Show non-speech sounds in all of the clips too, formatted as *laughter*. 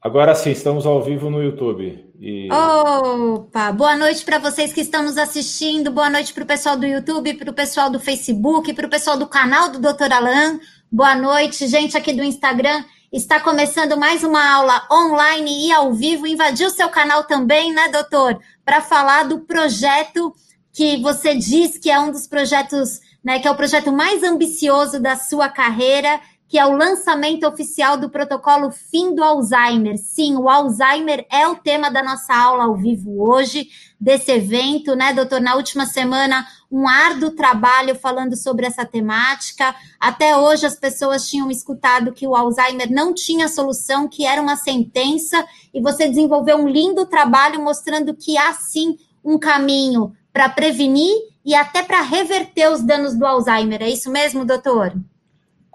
Agora sim, estamos ao vivo no YouTube. E... Opa! Boa noite para vocês que estão nos assistindo, boa noite para o pessoal do YouTube, para o pessoal do Facebook, para o pessoal do canal do Dr. Alan. Boa noite, gente aqui do Instagram. Está começando mais uma aula online e ao vivo. Invadiu seu canal também, né, doutor? Para falar do projeto que você diz que é um dos projetos, né, que é o projeto mais ambicioso da sua carreira que é o lançamento oficial do protocolo Fim do Alzheimer. Sim, o Alzheimer é o tema da nossa aula ao vivo hoje, desse evento, né, doutor? Na última semana, um árduo trabalho falando sobre essa temática. Até hoje, as pessoas tinham escutado que o Alzheimer não tinha solução, que era uma sentença, e você desenvolveu um lindo trabalho mostrando que há sim um caminho para prevenir e até para reverter os danos do Alzheimer. É isso mesmo, doutor?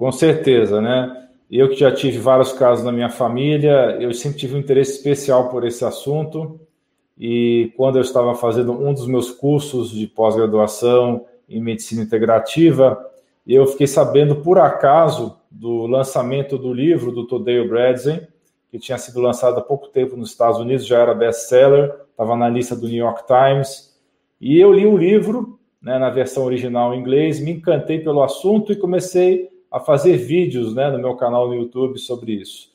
Com certeza, né? Eu que já tive vários casos na minha família, eu sempre tive um interesse especial por esse assunto. E quando eu estava fazendo um dos meus cursos de pós-graduação em medicina integrativa, eu fiquei sabendo por acaso do lançamento do livro do Tadeu Bradzen, que tinha sido lançado há pouco tempo nos Estados Unidos, já era best-seller, estava na lista do New York Times. E eu li o livro, né, na versão original em inglês, me encantei pelo assunto e comecei a fazer vídeos né, no meu canal no YouTube sobre isso.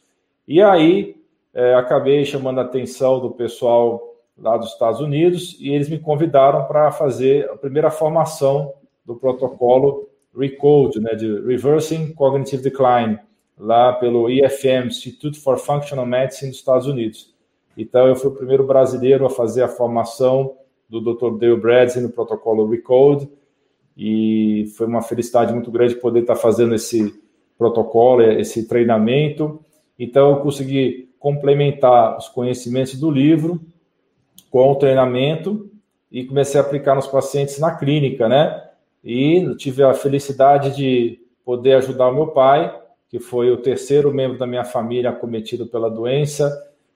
E aí é, acabei chamando a atenção do pessoal lá dos Estados Unidos e eles me convidaram para fazer a primeira formação do protocolo RECODE, né, de Reversing Cognitive Decline, lá pelo IFM, Institute for Functional Medicine dos Estados Unidos. Então, eu fui o primeiro brasileiro a fazer a formação do Dr. Dale Bradley no protocolo RECODE, e foi uma felicidade muito grande poder estar fazendo esse protocolo, esse treinamento. Então, eu consegui complementar os conhecimentos do livro com o treinamento e comecei a aplicar nos pacientes na clínica, né? E tive a felicidade de poder ajudar o meu pai, que foi o terceiro membro da minha família acometido pela doença,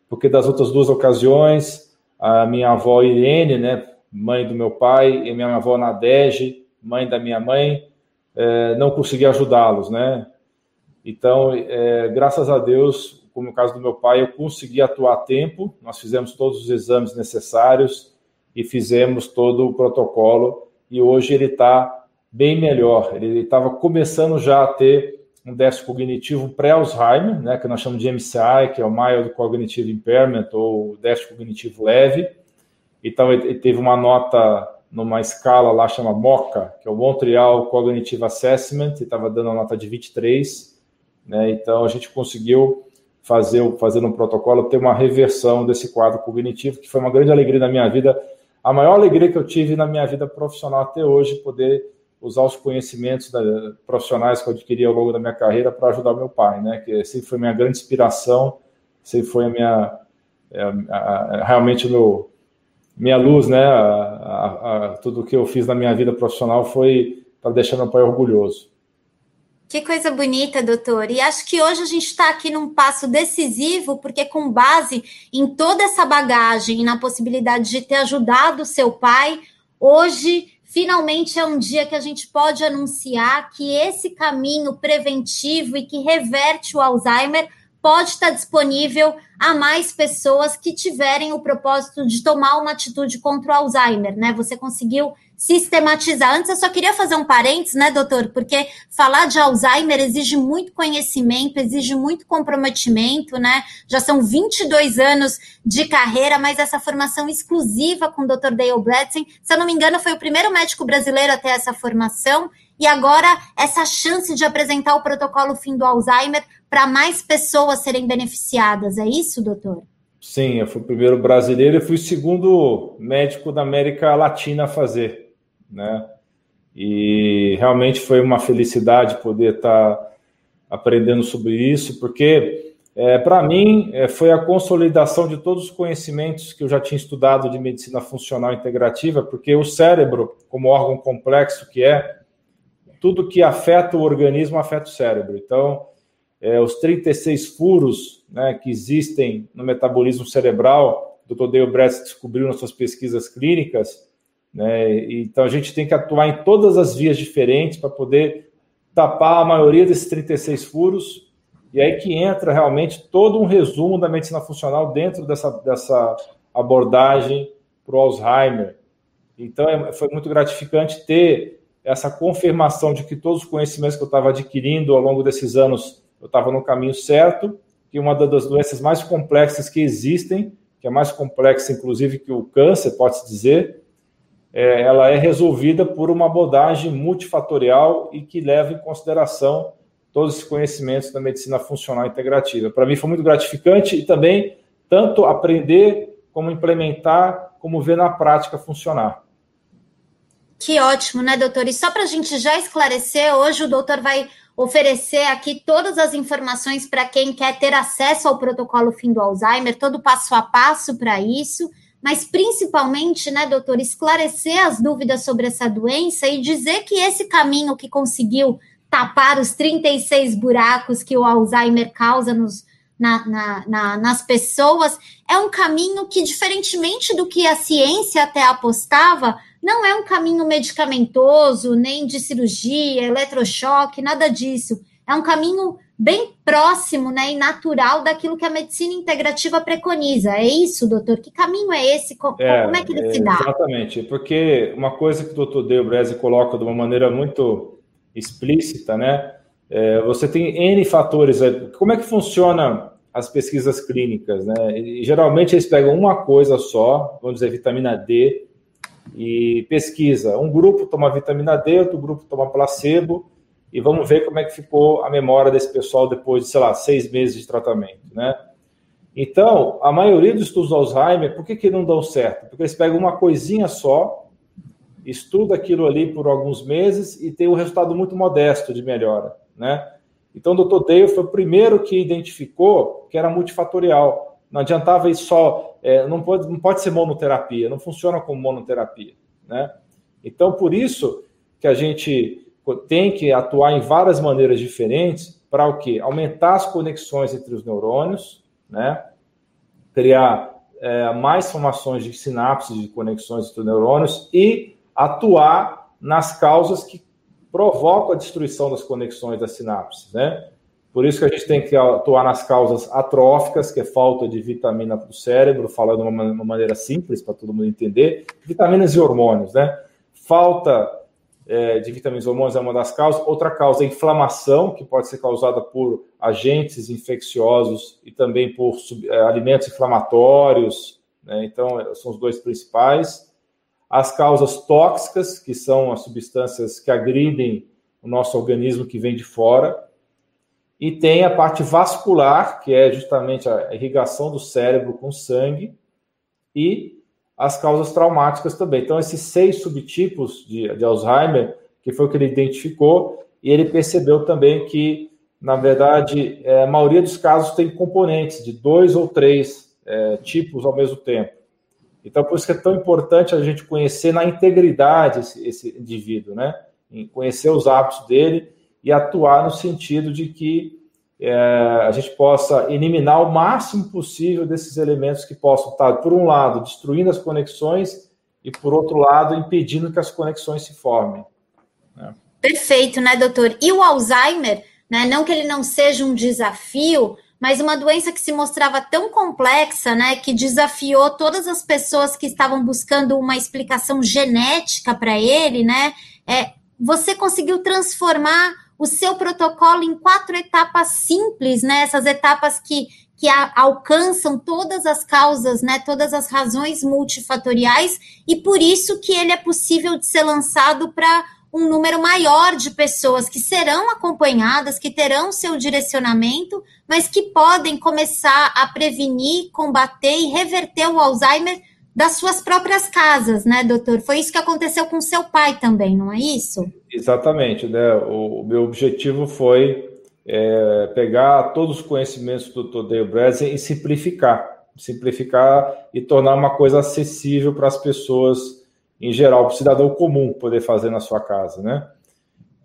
porque das outras duas ocasiões, a minha avó Irene, né, mãe do meu pai, e minha avó Nadege, mãe da minha mãe, é, não consegui ajudá-los, né? Então, é, graças a Deus, como no caso do meu pai, eu consegui atuar a tempo, nós fizemos todos os exames necessários e fizemos todo o protocolo, e hoje ele está bem melhor. Ele estava começando já a ter um déficit cognitivo pré-Alzheimer, né, que nós chamamos de MCI, que é o Mild Cognitive Impairment, ou déficit cognitivo leve. Então, ele teve uma nota numa escala lá chama MOCA, que é o Montreal Cognitive Assessment, e estava dando a nota de 23, né? Então a gente conseguiu fazer, fazer um protocolo ter uma reversão desse quadro cognitivo, que foi uma grande alegria na minha vida, a maior alegria que eu tive na minha vida profissional até hoje, poder usar os conhecimentos da, profissionais que eu adquiri ao longo da minha carreira para ajudar meu pai, né? Que sempre foi minha grande inspiração, sempre foi a minha é, a, a, realmente o meu minha luz, né? A, a, tudo que eu fiz na minha vida profissional foi para deixar meu pai orgulhoso. Que coisa bonita, doutor. E acho que hoje a gente está aqui num passo decisivo, porque com base em toda essa bagagem e na possibilidade de ter ajudado seu pai, hoje finalmente é um dia que a gente pode anunciar que esse caminho preventivo e que reverte o Alzheimer pode estar disponível a mais pessoas que tiverem o propósito de tomar uma atitude contra o Alzheimer, né? Você conseguiu sistematizar. Antes eu só queria fazer um parênteses, né, doutor? Porque falar de Alzheimer exige muito conhecimento, exige muito comprometimento, né? Já são 22 anos de carreira, mas essa formação exclusiva com o Dr. Dale Bradson, se eu não me engano, foi o primeiro médico brasileiro a ter essa formação. E agora, essa chance de apresentar o protocolo fim do Alzheimer para mais pessoas serem beneficiadas. É isso, doutor? Sim, eu fui o primeiro brasileiro e fui o segundo médico da América Latina a fazer, né? E realmente foi uma felicidade poder estar tá aprendendo sobre isso, porque é, para mim é, foi a consolidação de todos os conhecimentos que eu já tinha estudado de medicina funcional integrativa, porque o cérebro, como órgão complexo que é, tudo que afeta o organismo afeta o cérebro. Então, é, os 36 furos né, que existem no metabolismo cerebral, o Dr. Dale Brett descobriu nas suas pesquisas clínicas, né, então a gente tem que atuar em todas as vias diferentes para poder tapar a maioria desses 36 furos E aí que entra realmente todo um resumo da medicina funcional dentro dessa, dessa abordagem para o Alzheimer. Então, é, foi muito gratificante ter essa confirmação de que todos os conhecimentos que eu estava adquirindo ao longo desses anos, eu estava no caminho certo, que uma das doenças mais complexas que existem, que é mais complexa, inclusive, que o câncer, pode-se dizer, é, ela é resolvida por uma abordagem multifatorial e que leva em consideração todos esses conhecimentos da medicina funcional integrativa. Para mim foi muito gratificante e também tanto aprender como implementar, como ver na prática funcionar. Que ótimo, né, doutor? E só para a gente já esclarecer, hoje o doutor vai oferecer aqui todas as informações para quem quer ter acesso ao protocolo fim do Alzheimer, todo passo a passo para isso, mas principalmente, né, doutor, esclarecer as dúvidas sobre essa doença e dizer que esse caminho que conseguiu tapar os 36 buracos que o Alzheimer causa nos, na, na, na, nas pessoas, é um caminho que, diferentemente do que a ciência até apostava, não é um caminho medicamentoso, nem de cirurgia, eletrochoque, nada disso. É um caminho bem próximo né, e natural daquilo que a medicina integrativa preconiza. É isso, doutor? Que caminho é esse? Como é, como é que ele é, se dá? Exatamente, porque uma coisa que o doutor Deo Breze coloca de uma maneira muito explícita, né? É, você tem N fatores. Como é que funciona as pesquisas clínicas, né? E, geralmente eles pegam uma coisa só, vamos dizer, vitamina D, e pesquisa. Um grupo toma vitamina D, outro grupo toma placebo, e vamos ver como é que ficou a memória desse pessoal depois de, sei lá, seis meses de tratamento, né? Então, a maioria dos estudos do Alzheimer, por que, que não dão certo? Porque eles pegam uma coisinha só, estuda aquilo ali por alguns meses e tem um resultado muito modesto de melhora, né? Então, o Dr. Dale foi o primeiro que identificou que era multifatorial. Não adiantava ir só, é, não, pode, não pode ser monoterapia, não funciona como monoterapia, né? Então, por isso que a gente tem que atuar em várias maneiras diferentes para o quê? Aumentar as conexões entre os neurônios, né? Criar é, mais formações de sinapses, de conexões entre os neurônios e atuar nas causas que provocam a destruição das conexões das sinapses, né? Por isso que a gente tem que atuar nas causas atróficas, que é falta de vitamina para o cérebro, falando de uma maneira simples para todo mundo entender, vitaminas e hormônios, né? Falta é, de vitaminas e hormônios é uma das causas. Outra causa é inflamação, que pode ser causada por agentes infecciosos e também por é, alimentos inflamatórios. Né? Então, são os dois principais as causas tóxicas, que são as substâncias que agridem o nosso organismo que vem de fora, e tem a parte vascular, que é justamente a irrigação do cérebro com sangue, e as causas traumáticas também. Então, esses seis subtipos de, de Alzheimer, que foi o que ele identificou, e ele percebeu também que, na verdade, é, a maioria dos casos tem componentes de dois ou três é, tipos ao mesmo tempo. Então, por isso que é tão importante a gente conhecer na integridade esse, esse indivíduo, né? Em conhecer os hábitos dele e atuar no sentido de que é, a gente possa eliminar o máximo possível desses elementos que possam estar, por um lado, destruindo as conexões e, por outro lado, impedindo que as conexões se formem. Né? Perfeito, né, doutor? E o Alzheimer, né, não que ele não seja um desafio, mas uma doença que se mostrava tão complexa, né, que desafiou todas as pessoas que estavam buscando uma explicação genética para ele, né? É, você conseguiu transformar o seu protocolo em quatro etapas simples, né? Essas etapas que, que a, alcançam todas as causas, né? Todas as razões multifatoriais, e por isso que ele é possível de ser lançado para um número maior de pessoas que serão acompanhadas, que terão seu direcionamento, mas que podem começar a prevenir, combater e reverter o Alzheimer das suas próprias casas, né, doutor? Foi isso que aconteceu com seu pai também, não é isso? Exatamente, né? O, meu objetivo foi é, pegar todos os conhecimentos do Dr. Dale e simplificar, simplificar e tornar uma coisa acessível para as pessoas em geral, para o cidadão comum poder fazer na sua casa, né?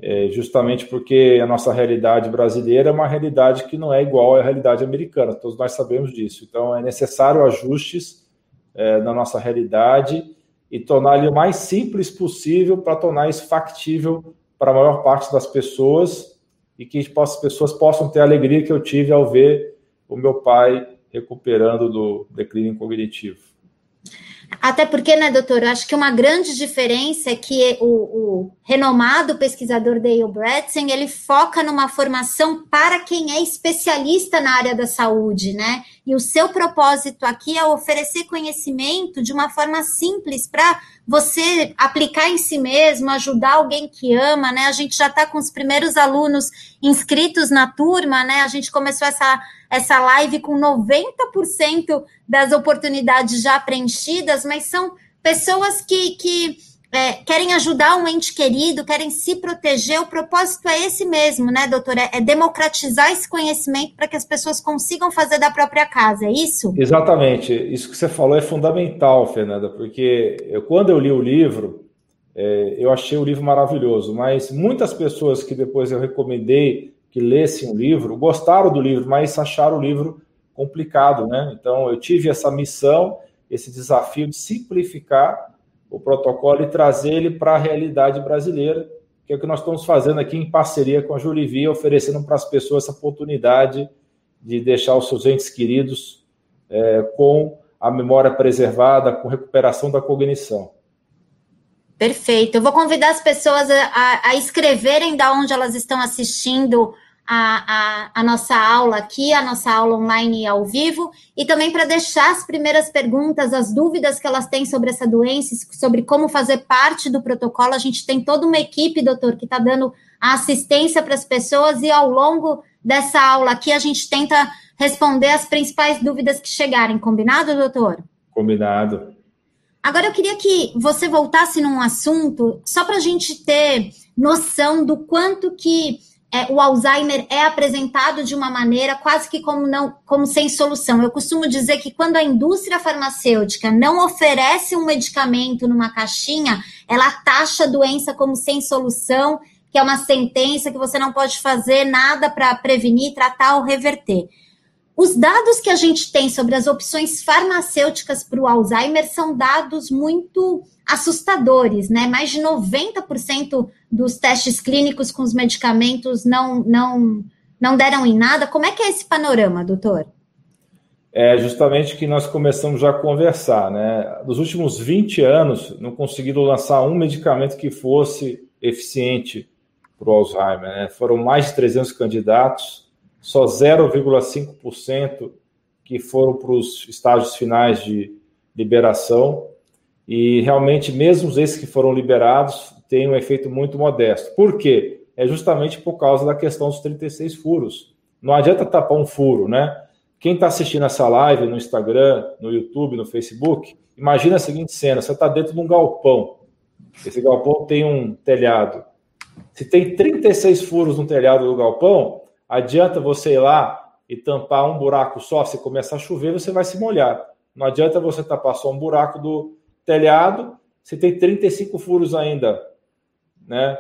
É justamente porque a nossa realidade brasileira é uma realidade que não é igual à realidade americana, todos nós sabemos disso. Então, é necessário ajustes é, na nossa realidade e tornar ele o mais simples possível para tornar isso factível para a maior parte das pessoas e que as pessoas possam ter a alegria que eu tive ao ver o meu pai recuperando do declínio cognitivo. Até porque, né, doutor, eu acho que uma grande diferença é que o, o renomado pesquisador Dale Bredesen, ele foca numa formação para quem é especialista na área da saúde, né? E o seu propósito aqui é oferecer conhecimento de uma forma simples para você aplicar em si mesmo, ajudar alguém que ama, né? A gente já está com os primeiros alunos inscritos na turma, né? A gente começou essa, essa live com 90% das oportunidades já preenchidas, mas são pessoas que, que é, querem ajudar um ente querido, querem se proteger, o propósito é esse mesmo, né, doutora? É, democratizar esse conhecimento para que as pessoas consigam fazer da própria casa, é isso? Exatamente. Isso que você falou é fundamental, Fernanda, porque eu, quando eu li o livro, é, eu achei o livro maravilhoso, mas muitas pessoas que depois eu recomendei que lessem o livro gostaram do livro, mas acharam o livro complicado, né? Então eu tive essa missão, esse desafio de simplificar o protocolo e trazer ele para a realidade brasileira, que é o que nós estamos fazendo aqui em parceria com a Jurivia, oferecendo para as pessoas essa oportunidade de deixar os seus entes queridos é, com a memória preservada, com recuperação da cognição. Perfeito. Eu vou convidar as pessoas a, a escreverem da onde elas estão assistindo a, a, a, nossa aula aqui, a nossa aula online ao vivo, e também para deixar as primeiras perguntas, as dúvidas que elas têm sobre essa doença, sobre como fazer parte do protocolo. A gente tem toda uma equipe, doutor, que está dando a assistência para as pessoas, e ao longo dessa aula aqui a gente tenta responder as principais dúvidas que chegarem. Combinado, doutor? Combinado. Agora eu queria que você voltasse num assunto, só para a gente ter noção do quanto que é, o Alzheimer é apresentado de uma maneira quase que como não como sem solução. Eu costumo dizer que quando a indústria farmacêutica não oferece um medicamento numa caixinha, ela taxa a doença como sem solução, que é uma sentença que você não pode fazer nada para prevenir, tratar ou reverter. Os dados que a gente tem sobre as opções farmacêuticas para o Alzheimer são dados muito assustadores, né? Mais de 90% dos testes clínicos com os medicamentos não, não, não deram em nada. Como é que é esse panorama, doutor? É justamente que nós começamos já a conversar, né? Nos últimos 20 anos, não conseguiram lançar um medicamento que fosse eficiente para o Alzheimer, né? Foram mais de 300 candidatos, só 0,5% que foram para os estágios finais de liberação. E realmente, mesmo esses que foram liberados, têm um efeito muito modesto. Por quê? É justamente por causa da questão dos 36 furos. Não adianta tapar um furo, né? Quem está assistindo essa live no Instagram, no YouTube, no Facebook, imagina a seguinte cena: você está dentro de um galpão. Esse galpão tem um telhado. Se tem 36 furos no telhado do galpão, Adianta você ir lá e tampar um buraco só, se começar a chover, você vai se molhar. Não adianta você tapar só um buraco do telhado, você tem 35 furos ainda, né?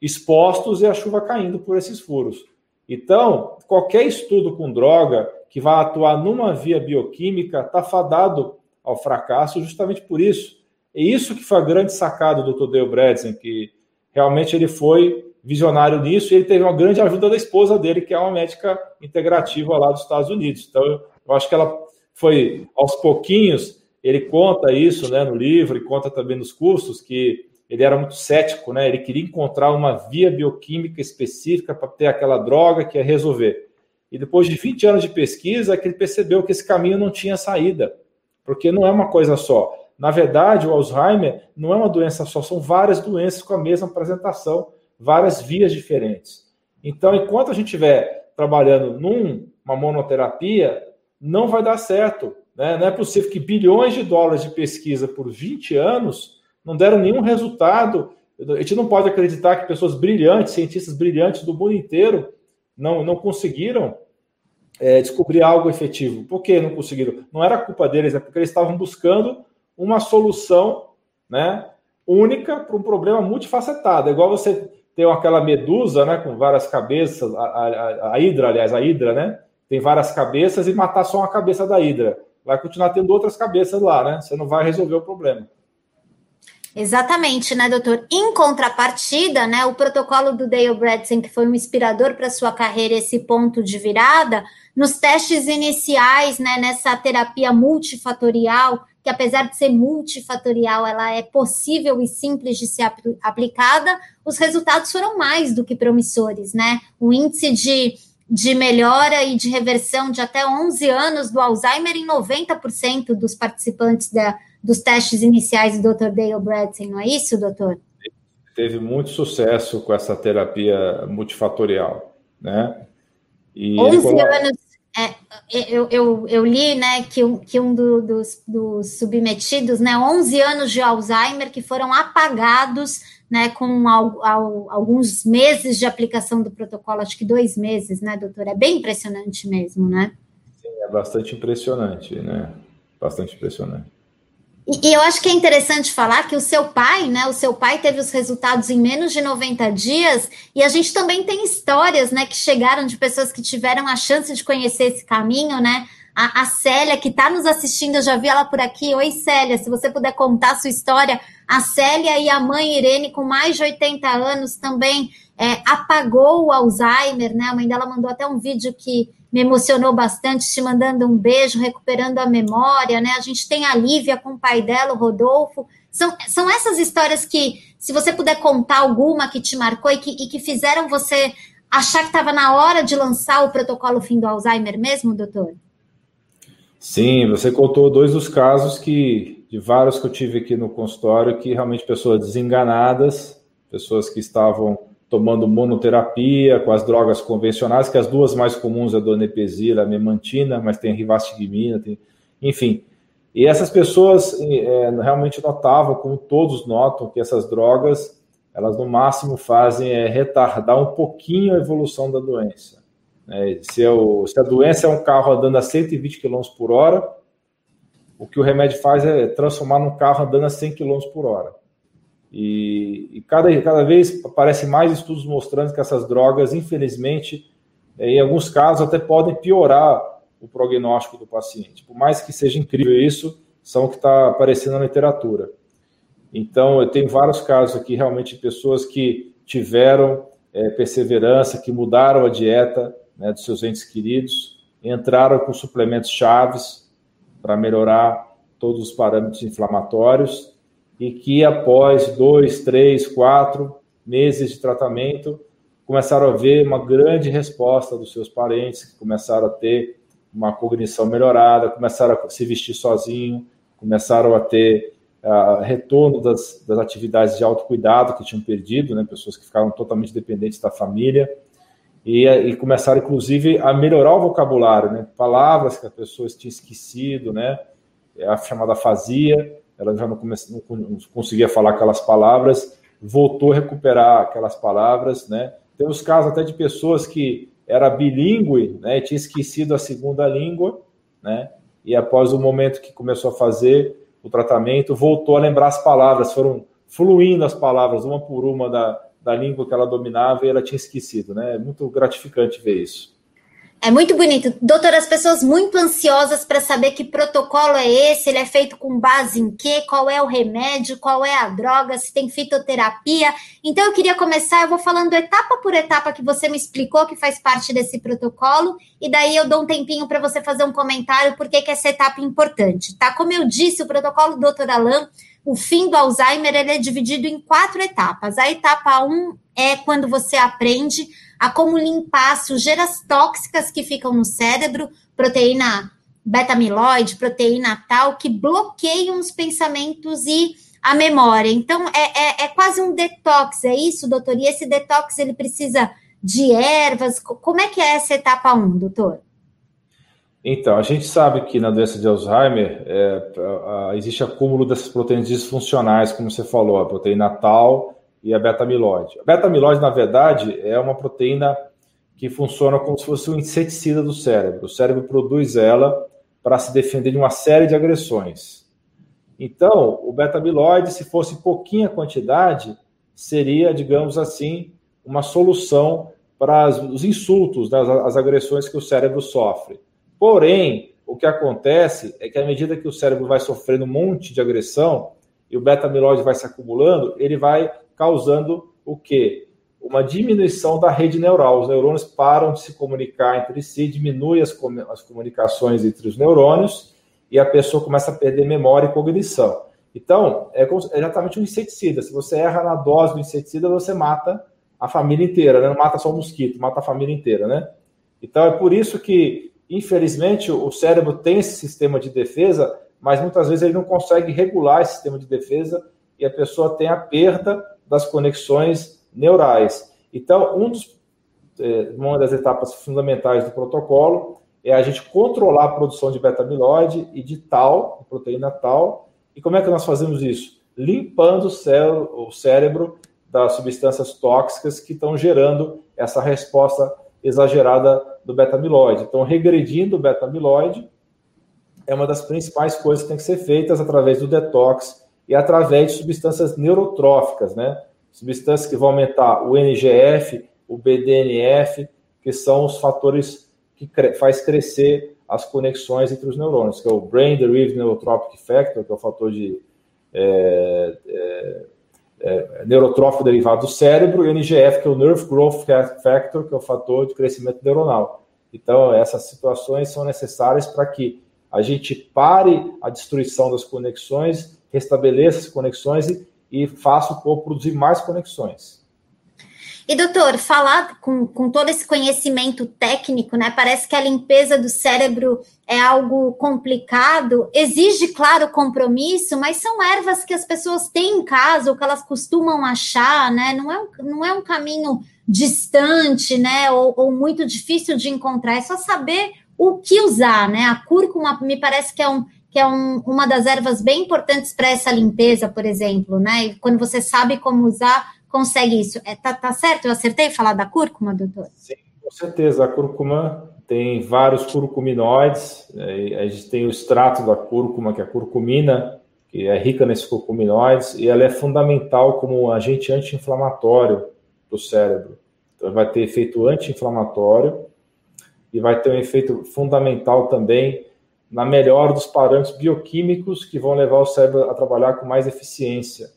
Expostos e a chuva caindo por esses furos. Então, qualquer estudo com droga que vai atuar numa via bioquímica está fadado ao fracasso justamente por isso. E isso que foi a grande sacada do. Dale Bredesen, que realmente ele foi visionário nisso e ele teve uma grande ajuda da esposa dele, que é uma médica integrativa lá dos Estados Unidos. Então, eu acho que ela foi aos pouquinhos, ele conta isso né, no livro e conta também nos cursos, que ele era muito cético, né? Ele queria encontrar uma via bioquímica específica para ter aquela droga que ia resolver. E depois de 20 anos de pesquisa, é que ele percebeu que esse caminho não tinha saída, porque não é uma coisa só. Na verdade, o Alzheimer não é uma doença só, são várias doenças com a mesma apresentação várias vias diferentes. Então, enquanto a gente estiver trabalhando numa monoterapia, não vai dar certo. Né? Não é possível que bilhões de dólares de pesquisa por 20 anos não deram nenhum resultado. A gente não pode acreditar que pessoas brilhantes, cientistas brilhantes do mundo inteiro, não, não conseguiram é, descobrir algo efetivo. Por que não conseguiram? Não era culpa deles, é porque eles estavam buscando uma solução né, única para um problema multifacetado. É igual você tem aquela medusa, né, com várias cabeças, a, a, a hidra, aliás, a hidra, né, tem várias cabeças e matar só uma cabeça da hidra. Vai continuar tendo outras cabeças lá, né? Você não vai resolver o problema. Exatamente, né, doutor? Em contrapartida, né, o protocolo do Dale Bredesen, que foi um inspirador para sua carreira, esse ponto de virada, nos testes iniciais, né, nessa terapia multifatorial, que apesar de ser multifatorial, ela é possível e simples de ser aplicada, os resultados foram mais do que promissores, né? O índice de, de melhora e de reversão de até 11 anos do Alzheimer em 90% dos participantes da dos testes iniciais do Dr. Dale Bradson, não é isso, doutor? Teve muito sucesso com essa terapia multifatorial, né? E 11 anos, é, eu, eu, eu, li, né, que um, que um do, dos, dos, submetidos, né, 11 anos de Alzheimer que foram apagados, né, com al, al, alguns meses de aplicação do protocolo, acho que dois meses, né, doutor? É bem impressionante mesmo, né? Sim, é bastante impressionante, né? Bastante impressionante. E, eu acho que é interessante falar que o seu pai, né? O seu pai teve os resultados em menos de 90 dias, e a gente também tem histórias, né, que chegaram de pessoas que tiveram a chance de conhecer esse caminho, né? A, a Célia, que está nos assistindo, eu já vi ela por aqui. Oi, Célia, se você puder contar a sua história. A Célia e a mãe Irene, com mais de 80 anos, também é, apagou o Alzheimer, né? A mãe dela mandou até um vídeo que me emocionou bastante, te mandando um beijo, recuperando a memória, né? A gente tem a Lívia com o pai dela, o Rodolfo. São, são essas histórias que, se você puder contar alguma que te marcou e que, e que fizeram você achar que estava na hora de lançar o protocolo fim do Alzheimer mesmo, doutor? Sim, você contou dois dos casos que, de vários que eu tive aqui no consultório, que realmente pessoas desenganadas, pessoas que estavam tomando monoterapia com as drogas convencionais, que as duas mais comuns é a donepezila, a memantina, mas tem rivastigmina, tem, enfim. E essas pessoas é, realmente notavam, como todos notam, que essas drogas, elas no máximo fazem é retardar um pouquinho a evolução da doença. É, se, eu, se, a doença é um carro andando a 120 km por hora, o que o remédio faz é transformar num carro andando a 100 km por hora. E, e cada, cada vez aparecem mais estudos mostrando que essas drogas, infelizmente, é, em alguns casos até podem piorar o prognóstico do paciente. Por mais que seja incrível isso, são o que está aparecendo na literatura. Então, eu tenho vários casos aqui, realmente, de pessoas que tiveram é, perseverança, que mudaram a dieta né, dos seus entes queridos, entraram com suplementos chaves para melhorar todos os parâmetros inflamatórios e que após dois, três, quatro meses de tratamento começaram a ver uma grande resposta dos seus parentes, que começaram a ter uma cognição melhorada, começaram a se vestir sozinho, começaram a ter uh, retorno das, das, atividades de autocuidado que tinham perdido, né, pessoas que ficavam totalmente dependentes da família, e, e começaram, inclusive, a melhorar o vocabulário, né, palavras que as pessoas tinham esquecido, né, a chamada fazia, ela já não, comece, não conseguia falar aquelas palavras, voltou a recuperar aquelas palavras, né? Temos casos até de pessoas que era bilíngue, né, tinha esquecido a segunda língua, né? E após o momento que começou a fazer o tratamento, voltou a lembrar as palavras, foram fluindo as palavras uma por uma da, da língua que ela dominava e ela tinha esquecido, né? É muito gratificante ver isso. É muito bonito. Doutor, as pessoas muito ansiosas para saber que protocolo é esse, ele é feito com base em quê, qual é o remédio, qual é a droga, se tem fitoterapia. Então, eu queria começar, eu vou falando etapa por etapa que você me explicou que faz parte desse protocolo, e daí eu dou um tempinho para você fazer um comentário por que essa etapa é importante, tá? Como eu disse, o protocolo do Dr. Alain, o fim do Alzheimer, ele é dividido em quatro etapas. A etapa 1 um é quando você aprende a como limpar sujeiras tóxicas que ficam no cérebro, proteína beta-amiloide, proteína tal, que bloqueiam os pensamentos e a memória. Então, é, é, é, quase um detox, é isso, doutor? E esse detox, ele precisa de ervas? Como é que é essa etapa 1, doutor? Então, a gente sabe que na doença de Alzheimer é, existe acúmulo dessas proteínas disfuncionais, como você falou, a proteína tal e a beta-amiloide. A beta-amiloide, na verdade, é uma proteína que funciona como se fosse um inseticida do cérebro. O cérebro produz ela para se defender de uma série de agressões. Então, o beta-amiloide, se fosse pouquinha quantidade, seria, digamos assim, uma solução para os insultos, né, as agressões que o cérebro sofre. Porém, o que acontece é que à medida que o cérebro vai sofrendo um monte de agressão, e o beta-amiloide vai se acumulando, ele vai causando o quê? Uma diminuição da rede neural. Os neurônios param de se comunicar entre si, diminui as, as comunicações entre os neurônios e a pessoa começa a perder memória e cognição. Então, é, é exatamente um inseticida. Se você erra na dose do inseticida, você mata a família inteira, né? não mata só o mosquito, mata a família inteira, né? Então, é por isso que, infelizmente, o cérebro tem esse sistema de defesa, mas muitas vezes ele não consegue regular esse sistema de defesa e a pessoa tem a perda das conexões neurais. Então, um dos, é, uma das etapas fundamentais do protocolo é a gente controlar a produção de beta-amiloide e de tal, proteína tal. E como é que nós fazemos isso? Limpando o cérebro, o cérebro das substâncias tóxicas que estão gerando essa resposta exagerada do beta-amiloide. Então, regredindo o beta-amiloide é uma das principais coisas que tem que ser feitas através do detox e através de substâncias neurotróficas, né? Substâncias que vão aumentar o NGF, o BDNF, que são os fatores que cre faz crescer as conexões entre os neurônios, que é o Brain Derived Neurotropic Factor, que é o fator de é, é, é, neurotrófico derivado do cérebro, e o NGF, que é o Nerve Growth Factor, que é o fator de crescimento neuronal. Então, essas situações são necessárias para que a gente pare a destruição das conexões, restabeleça as conexões e, e faça o corpo produzir mais conexões. E, doutor, falar com, com todo esse conhecimento técnico, né? Parece que a limpeza do cérebro é algo complicado, exige, claro, compromisso, mas são ervas que as pessoas têm em casa, ou que elas costumam achar, né? Não é um, não é um caminho distante, né? Ou, ou muito difícil de encontrar, é só saber o que usar, né? A cúrcuma me parece que é um, que é um, uma das ervas bem importantes para essa limpeza, por exemplo, né? E quando você sabe como usar, consegue isso. É, tá, tá certo? Eu acertei falar da cúrcuma, doutor? Sim, com certeza. A cúrcuma tem vários curcuminoides. É, a gente tem o extrato da cúrcuma, que é a curcumina, que é rica nesses curcuminoides, e ela é fundamental como agente anti-inflamatório para o cérebro. Então, vai ter efeito anti-inflamatório e vai ter um efeito fundamental também na melhora dos parâmetros bioquímicos que vão levar o cérebro a trabalhar com mais eficiência.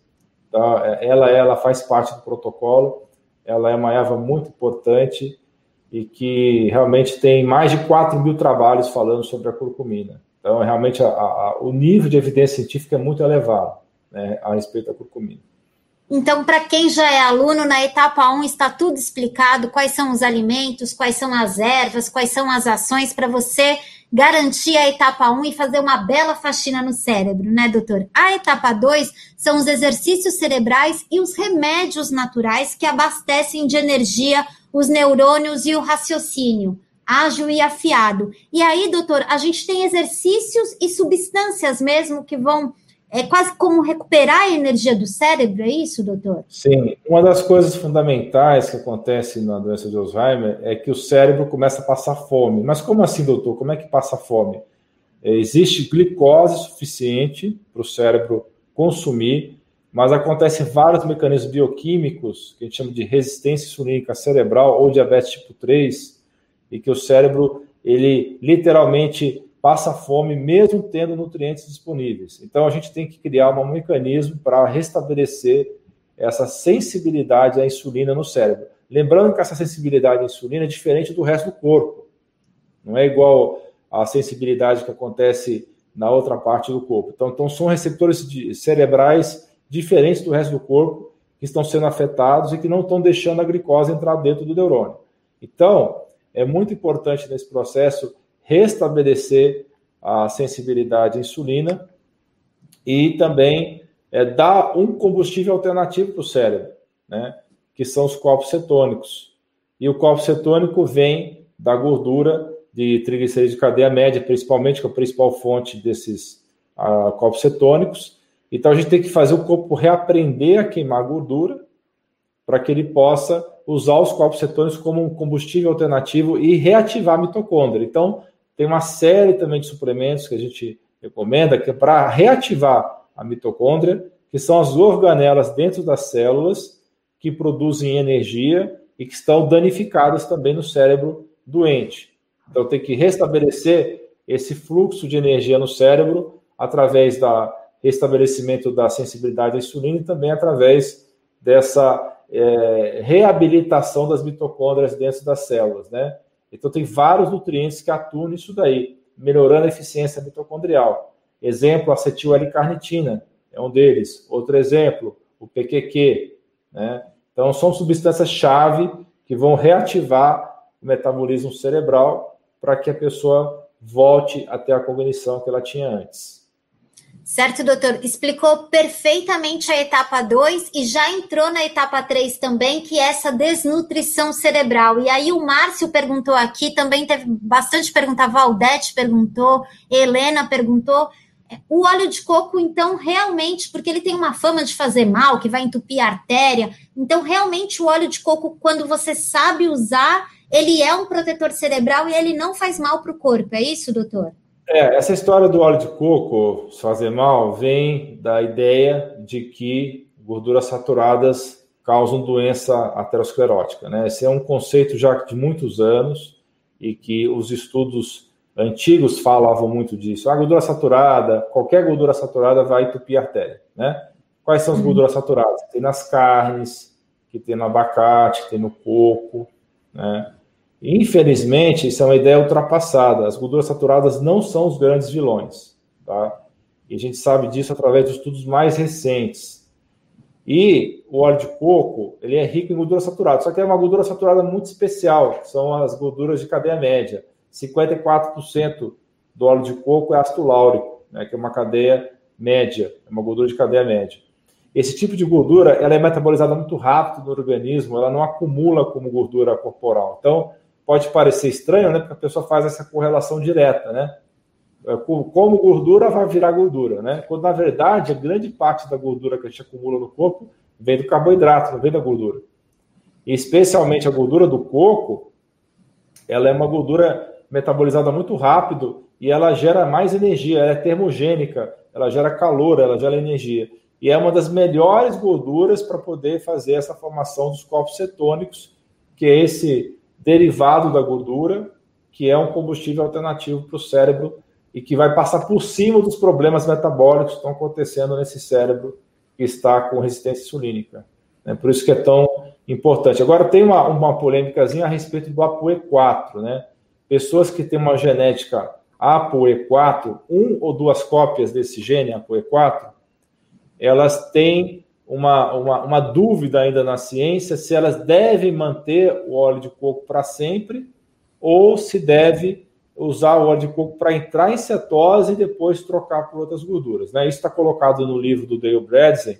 Tá? Ela, ela faz parte do protocolo, ela é uma erva muito importante e que realmente tem mais de 4 mil trabalhos falando sobre a curcumina. Então, realmente, a, a, o nível de evidência científica é muito elevado né, a respeito da curcumina. Então, para quem já é aluno, na etapa 1 está tudo explicado: quais são os alimentos, quais são as ervas, quais são as ações para você garantir a etapa 1 e fazer uma bela faxina no cérebro, né, doutor? A etapa 2 são os exercícios cerebrais e os remédios naturais que abastecem de energia os neurônios e o raciocínio, ágil e afiado. E aí, doutor, a gente tem exercícios e substâncias mesmo que vão é quase como recuperar a energia do cérebro, é isso, doutor? Sim. Uma das coisas fundamentais que acontece na doença de Alzheimer é que o cérebro começa a passar fome. Mas como assim, doutor? Como é que passa fome? É, existe glicose suficiente para o cérebro consumir, mas acontecem vários mecanismos bioquímicos, que a gente chama de resistência insulínica cerebral ou diabetes tipo 3, e que o cérebro, ele literalmente passa fome mesmo tendo nutrientes disponíveis. Então a gente tem que criar um mecanismo para restabelecer essa sensibilidade à insulina no cérebro. Lembrando que essa sensibilidade à insulina é diferente do resto do corpo. Não é igual à sensibilidade que acontece na outra parte do corpo. Então, então são receptores cerebrais diferentes do resto do corpo que estão sendo afetados e que não estão deixando a glicose entrar dentro do neurônio. Então, é muito importante nesse processo restabelecer a sensibilidade à insulina e também é, dar um combustível alternativo para o cérebro, né, que são os corpos cetônicos. E o corpo cetônico vem da gordura de triglicerídeos de cadeia média, principalmente, que é a principal fonte desses uh, corpos cetônicos. Então, a gente tem que fazer o corpo reaprender a queimar gordura para que ele possa usar os corpos cetônicos como um combustível alternativo e reativar a mitocôndria. Então, tem uma série também de suplementos que a gente recomenda que é para reativar a mitocôndria, que são as organelas dentro das células que produzem energia e que estão danificadas também no cérebro doente. Então tem que restabelecer esse fluxo de energia no cérebro através da, restabelecimento da sensibilidade à insulina e também através dessa é, reabilitação das mitocôndrias dentro das células, né? Então tem vários nutrientes que atuam nisso daí, melhorando a eficiência mitocondrial. Exemplo, acetil L-carnitina é um deles. Outro exemplo, o PQQ, né? Então são substâncias-chave que vão reativar o metabolismo cerebral para que a pessoa volte até a cognição que ela tinha antes. Certo, doutor? Explicou perfeitamente a etapa 2 e já entrou na etapa 3 também, que é essa desnutrição cerebral. E aí o Márcio perguntou aqui, também teve bastante pergunta, a Valdete perguntou, Helena perguntou. O óleo de coco, então, realmente, porque ele tem uma fama de fazer mal, que vai entupir a artéria. Então, realmente, o óleo de coco, quando você sabe usar, ele é um protetor cerebral e ele não faz mal para o corpo. É isso, doutor? É, essa história do óleo de coco fazer mal vem da ideia de que gorduras saturadas causam doença aterosclerótica. Né? Esse é um conceito já de muitos anos e que os estudos antigos falavam muito disso. A gordura saturada, qualquer gordura saturada vai entupir a artéria. Né? Quais são as uhum. gorduras saturadas? Tem nas carnes, que tem no abacate, que tem no coco, né? Infelizmente, isso é uma ideia ultrapassada. As gorduras saturadas não são os grandes vilões, tá? E a gente sabe disso através de estudos mais recentes. E o óleo de coco, ele é rico em gordura saturada, só que é uma gordura saturada muito especial, são as gorduras de cadeia média. 54% do óleo de coco é ácido láurico, né, que é uma cadeia média, é uma gordura de cadeia média. Esse tipo de gordura, ela é metabolizada muito rápido no organismo, ela não acumula como gordura corporal. Então, pode parecer estranho, né? Porque a pessoa faz essa correlação direta, né? É, como gordura vai virar gordura, né? Quando na verdade a grande parte da gordura que a gente acumula no corpo vem do carboidrato, não vem da gordura. E especialmente a gordura do coco, ela é uma gordura metabolizada muito rápido e ela gera mais energia, ela é termogênica, ela gera calor, ela gera energia. E é uma das melhores gorduras para poder fazer essa formação dos corpos cetônicos, que é esse derivado da gordura, que é um combustível alternativo para o cérebro e que vai passar por cima dos problemas metabólicos que estão acontecendo nesse cérebro que está com resistência insulínica. Né? Por isso que é tão importante. Agora, tem uma, uma polêmicazinha a respeito do ApoE4. Né? Pessoas que têm uma genética ApoE4, um ou duas cópias desse gene ApoE4, elas têm uma, uma, uma dúvida ainda na ciência se elas devem manter o óleo de coco para sempre ou se deve usar o óleo de coco para entrar em cetose e depois trocar por outras gorduras. Né? Isso está colocado no livro do Dale Bradley.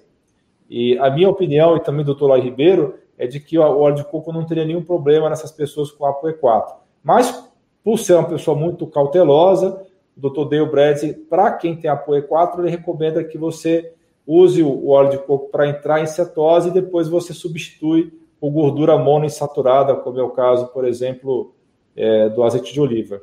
E a minha opinião, e também do Dr. Lai Ribeiro, é de que o óleo de coco não teria nenhum problema nessas pessoas com ApoE4. Mas, por ser uma pessoa muito cautelosa, o Dr. Dale Bradley, para quem tem ApoE4, ele recomenda que você use o óleo de coco para entrar em cetose e depois você substitui por gordura monoinsaturada, como é o caso, por exemplo, é, do azeite de oliva.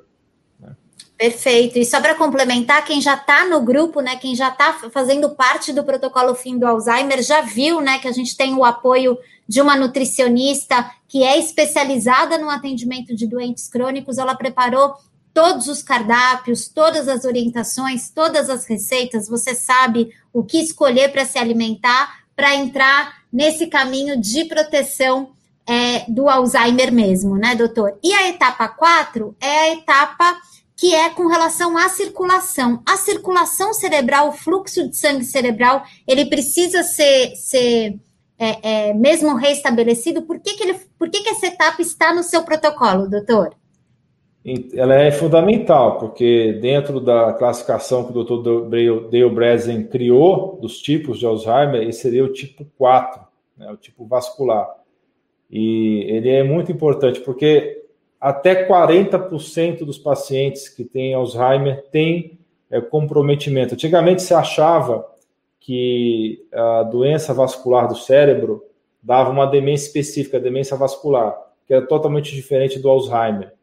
Né? Perfeito. E só para complementar, quem já está no grupo, né, quem já está fazendo parte do protocolo fim do Alzheimer, já viu, né, que a gente tem o apoio de uma nutricionista que é especializada no atendimento de doentes crônicos. Ela preparou todos os cardápios, todas as orientações, todas as receitas, você sabe o que escolher para se alimentar, para entrar nesse caminho de proteção é, do Alzheimer mesmo, né, doutor? E a etapa 4 é a etapa que é com relação à circulação. A circulação cerebral, o fluxo de sangue cerebral, ele precisa ser, ser é, é, mesmo restabelecido. Por que, que, ele, por que, que essa etapa está no seu protocolo, doutor? Ela é fundamental, porque dentro da classificação que o Dr. Dale Breslin criou dos tipos de Alzheimer, esse seria o tipo 4, né, o tipo vascular. E ele é muito importante, porque até 40% dos pacientes que têm Alzheimer têm é, comprometimento. Antigamente se achava que a doença vascular do cérebro dava uma demência específica, demência vascular, que é totalmente diferente do Alzheimer.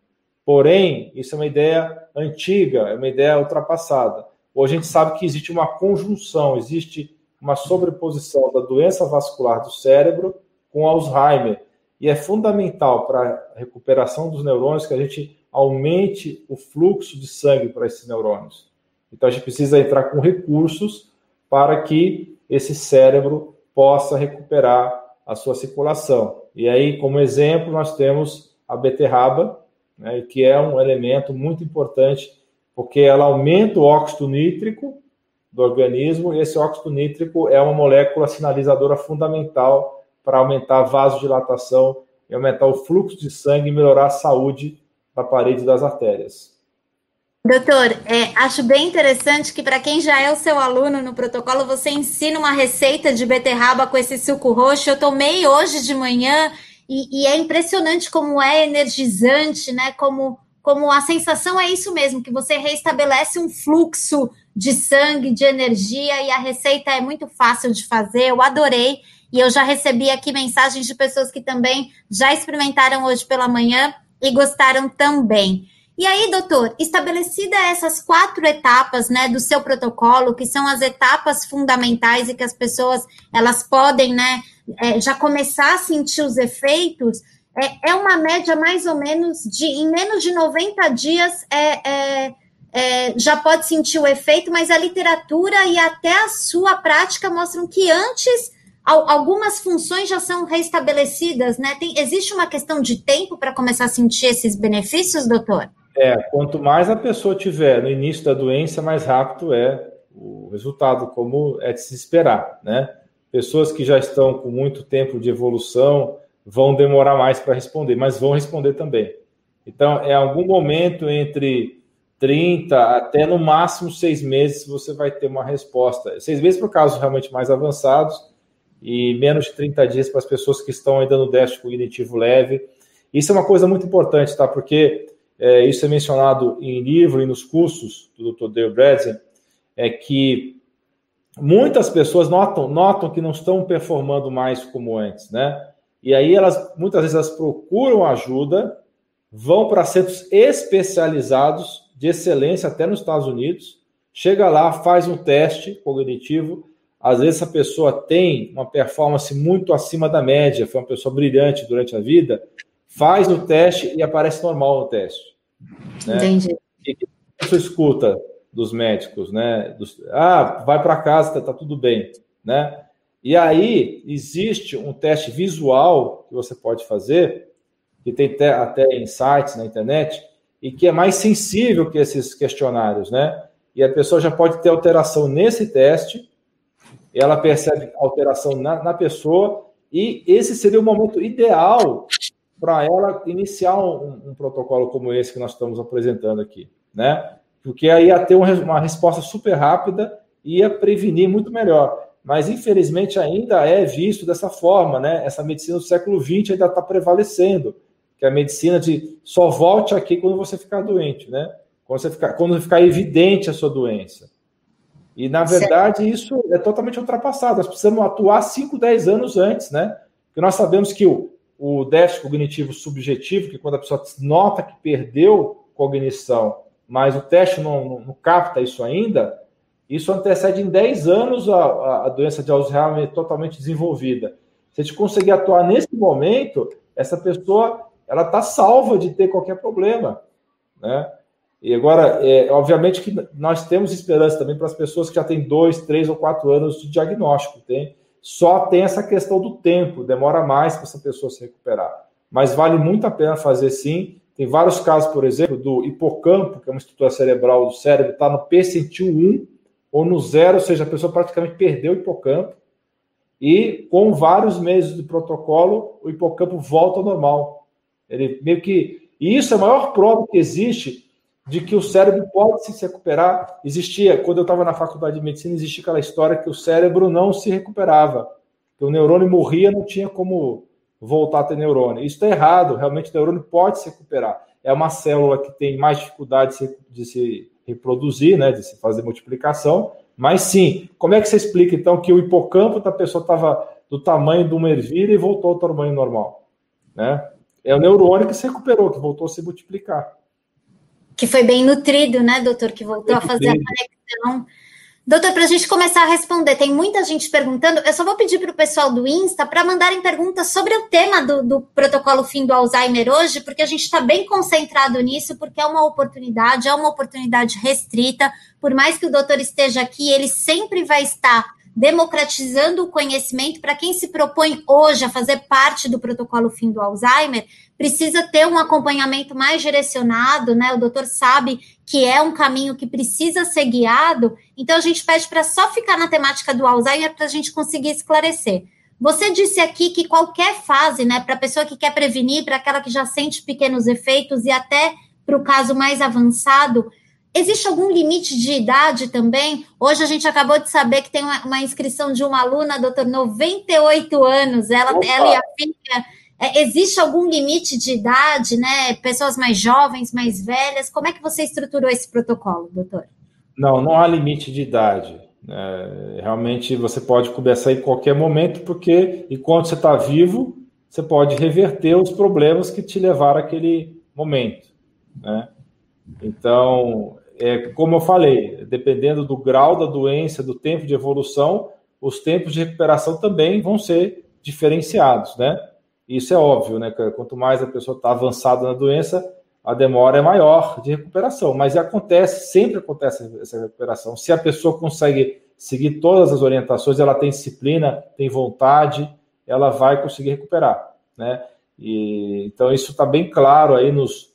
Porém, isso é uma ideia antiga, é uma ideia ultrapassada. Hoje a gente sabe que existe uma conjunção, existe uma sobreposição da doença vascular do cérebro com Alzheimer. E é fundamental para a recuperação dos neurônios que a gente aumente o fluxo de sangue para esses neurônios. Então a gente precisa entrar com recursos para que esse cérebro possa recuperar a sua circulação. E aí, como exemplo, nós temos a beterraba, né, que é um elemento muito importante, porque ela aumenta o óxido nítrico do organismo, e esse óxido nítrico é uma molécula sinalizadora fundamental para aumentar a vasodilatação e aumentar o fluxo de sangue e melhorar a saúde da parede das artérias. Doutor, é, acho bem interessante que para quem já é o seu aluno no protocolo, você ensina uma receita de beterraba com esse suco roxo. Eu tomei hoje de manhã e, e é impressionante como é energizante, né? Como, como a sensação é isso mesmo, que você restabelece um fluxo de sangue, de energia, e a receita é muito fácil de fazer. Eu adorei. E eu já recebi aqui mensagens de pessoas que também já experimentaram hoje pela manhã e gostaram também. E aí, doutor, estabelecida essas quatro etapas, né, do seu protocolo, que são as etapas fundamentais e que as pessoas elas podem, né, é, já começar a sentir os efeitos, é, é, uma média mais ou menos de em menos de 90 dias é, é, é, já pode sentir o efeito, mas a literatura e até a sua prática mostram que antes algumas funções já são restabelecidas, né? Tem, existe uma questão de tempo para começar a sentir esses benefícios, doutor? É, quanto mais a pessoa tiver no início da doença, mais rápido é o resultado, como é de se esperar, né? Pessoas que já estão com muito tempo de evolução vão demorar mais para responder, mas vão responder também. Então, é algum momento entre 30 até no máximo seis meses você vai ter uma resposta. Seis meses para casos realmente mais avançados e menos de 30 dias para as pessoas que estão ainda no déficit cognitivo leve. Isso é uma coisa muito importante, tá? Porque é, isso é mencionado em livro e nos cursos do Dr. Dale Bredesen, é que muitas pessoas notam, notam que não estão performando mais como antes, né? E aí elas muitas vezes elas procuram ajuda, vão para centros especializados de excelência até nos Estados Unidos, chega lá, faz um teste cognitivo, às vezes essa pessoa tem uma performance muito acima da média, foi uma pessoa brilhante durante a vida, faz o teste e aparece normal no teste. Né? Entendi. E que você escuta dos médicos, né? Dos, ah, vai para casa, tá, tá, tudo bem, né? E aí existe um teste visual que você pode fazer, que tem até, até em sites na internet, e que é mais sensível que esses questionários, né? E a pessoa já pode ter alteração nesse teste, ela percebe alteração na, na pessoa, e esse seria o momento ideal para ela iniciar um, um, protocolo como esse que nós estamos apresentando aqui, né? Porque aí ia ter uma resposta super rápida e ia prevenir muito melhor. Mas, infelizmente, ainda é visto dessa forma, né? Essa medicina do século XX ainda está prevalecendo, que é a medicina de só volte aqui quando você ficar doente, né? Quando, você ficar, quando ficar evidente a sua doença. E, na verdade, certo. isso é totalmente ultrapassado. Nós precisamos atuar 5, 10 anos antes, né? Porque nós sabemos que o, o déficit cognitivo subjetivo, que quando a pessoa nota que perdeu cognição, mas o teste não, não, não capta isso ainda, isso antecede em 10 anos a, a doença de Alzheimer totalmente desenvolvida. Se a gente conseguir atuar nesse momento, essa pessoa ela está salva de ter qualquer problema, né? E agora, é, obviamente que nós temos esperança também para as pessoas que já têm dois, três ou quatro anos de diagnóstico, tem? Só tem essa questão do tempo, demora mais para essa pessoa se recuperar. Mas vale muito a pena fazer sim. Tem vários casos, por exemplo, do hipocampo, que é uma estrutura cerebral do cérebro, está no percentil 1 ou no zero, ou seja, a pessoa praticamente perdeu o hipocampo. E com vários meses de protocolo, o hipocampo volta ao normal. Ele meio que. E isso é a maior prova que existe de que o cérebro pode se recuperar. Existia, quando eu estava na faculdade de medicina, existia aquela história que o cérebro não se recuperava, que o neurônio morria, não tinha como voltar a ter neurônio. Isso está errado, realmente o neurônio pode se recuperar. É uma célula que tem mais dificuldade de se, de se reproduzir, né, de se fazer multiplicação, mas sim, como é que você explica então que o hipocampo da pessoa estava do tamanho de uma ervilha e voltou ao tamanho normal? Né? É o neurônio que se recuperou, que voltou a se multiplicar que foi bem nutrido, né, doutor? Que voltou a fazer a conexão. Doutor, para a gente começar a responder, tem muita gente perguntando. Eu só vou pedir para o pessoal do Insta para mandarem perguntas sobre o tema do, do, protocolo fim do Alzheimer hoje, porque a gente está bem concentrado nisso, porque é uma oportunidade, é uma oportunidade restrita. Por mais que o doutor esteja aqui, ele sempre vai estar democratizando o conhecimento para quem se propõe hoje a fazer parte do protocolo fim do Alzheimer, precisa ter um acompanhamento mais direcionado, né? O doutor sabe que é um caminho que precisa ser guiado, então a gente pede para só ficar na temática do Alzheimer para a gente conseguir esclarecer. Você disse aqui que qualquer fase, né, para a pessoa que quer prevenir, para aquela que já sente pequenos efeitos e até para o caso mais avançado, Existe algum limite de idade também? Hoje a gente acabou de saber que tem uma, uma inscrição de uma aluna, doutor, 98 anos, ela, ela e a filha. É, existe algum limite de idade, né? Pessoas mais jovens, mais velhas? Como é que você estruturou esse protocolo, doutor? Não, não há limite de idade. É, realmente você pode começar em qualquer momento, porque enquanto você está vivo, você pode reverter os problemas que te levaram àquele momento. Né? Então, é, como eu falei, dependendo do grau da doença, do tempo de evolução, os tempos de recuperação também vão ser diferenciados, né? Isso é óbvio, né? Quanto mais a pessoa está avançada na doença, a demora é maior de recuperação. Mas acontece, sempre acontece essa recuperação. Se a pessoa consegue seguir todas as orientações, ela tem disciplina, tem vontade, ela vai conseguir recuperar, né? E, então isso está bem claro aí nos,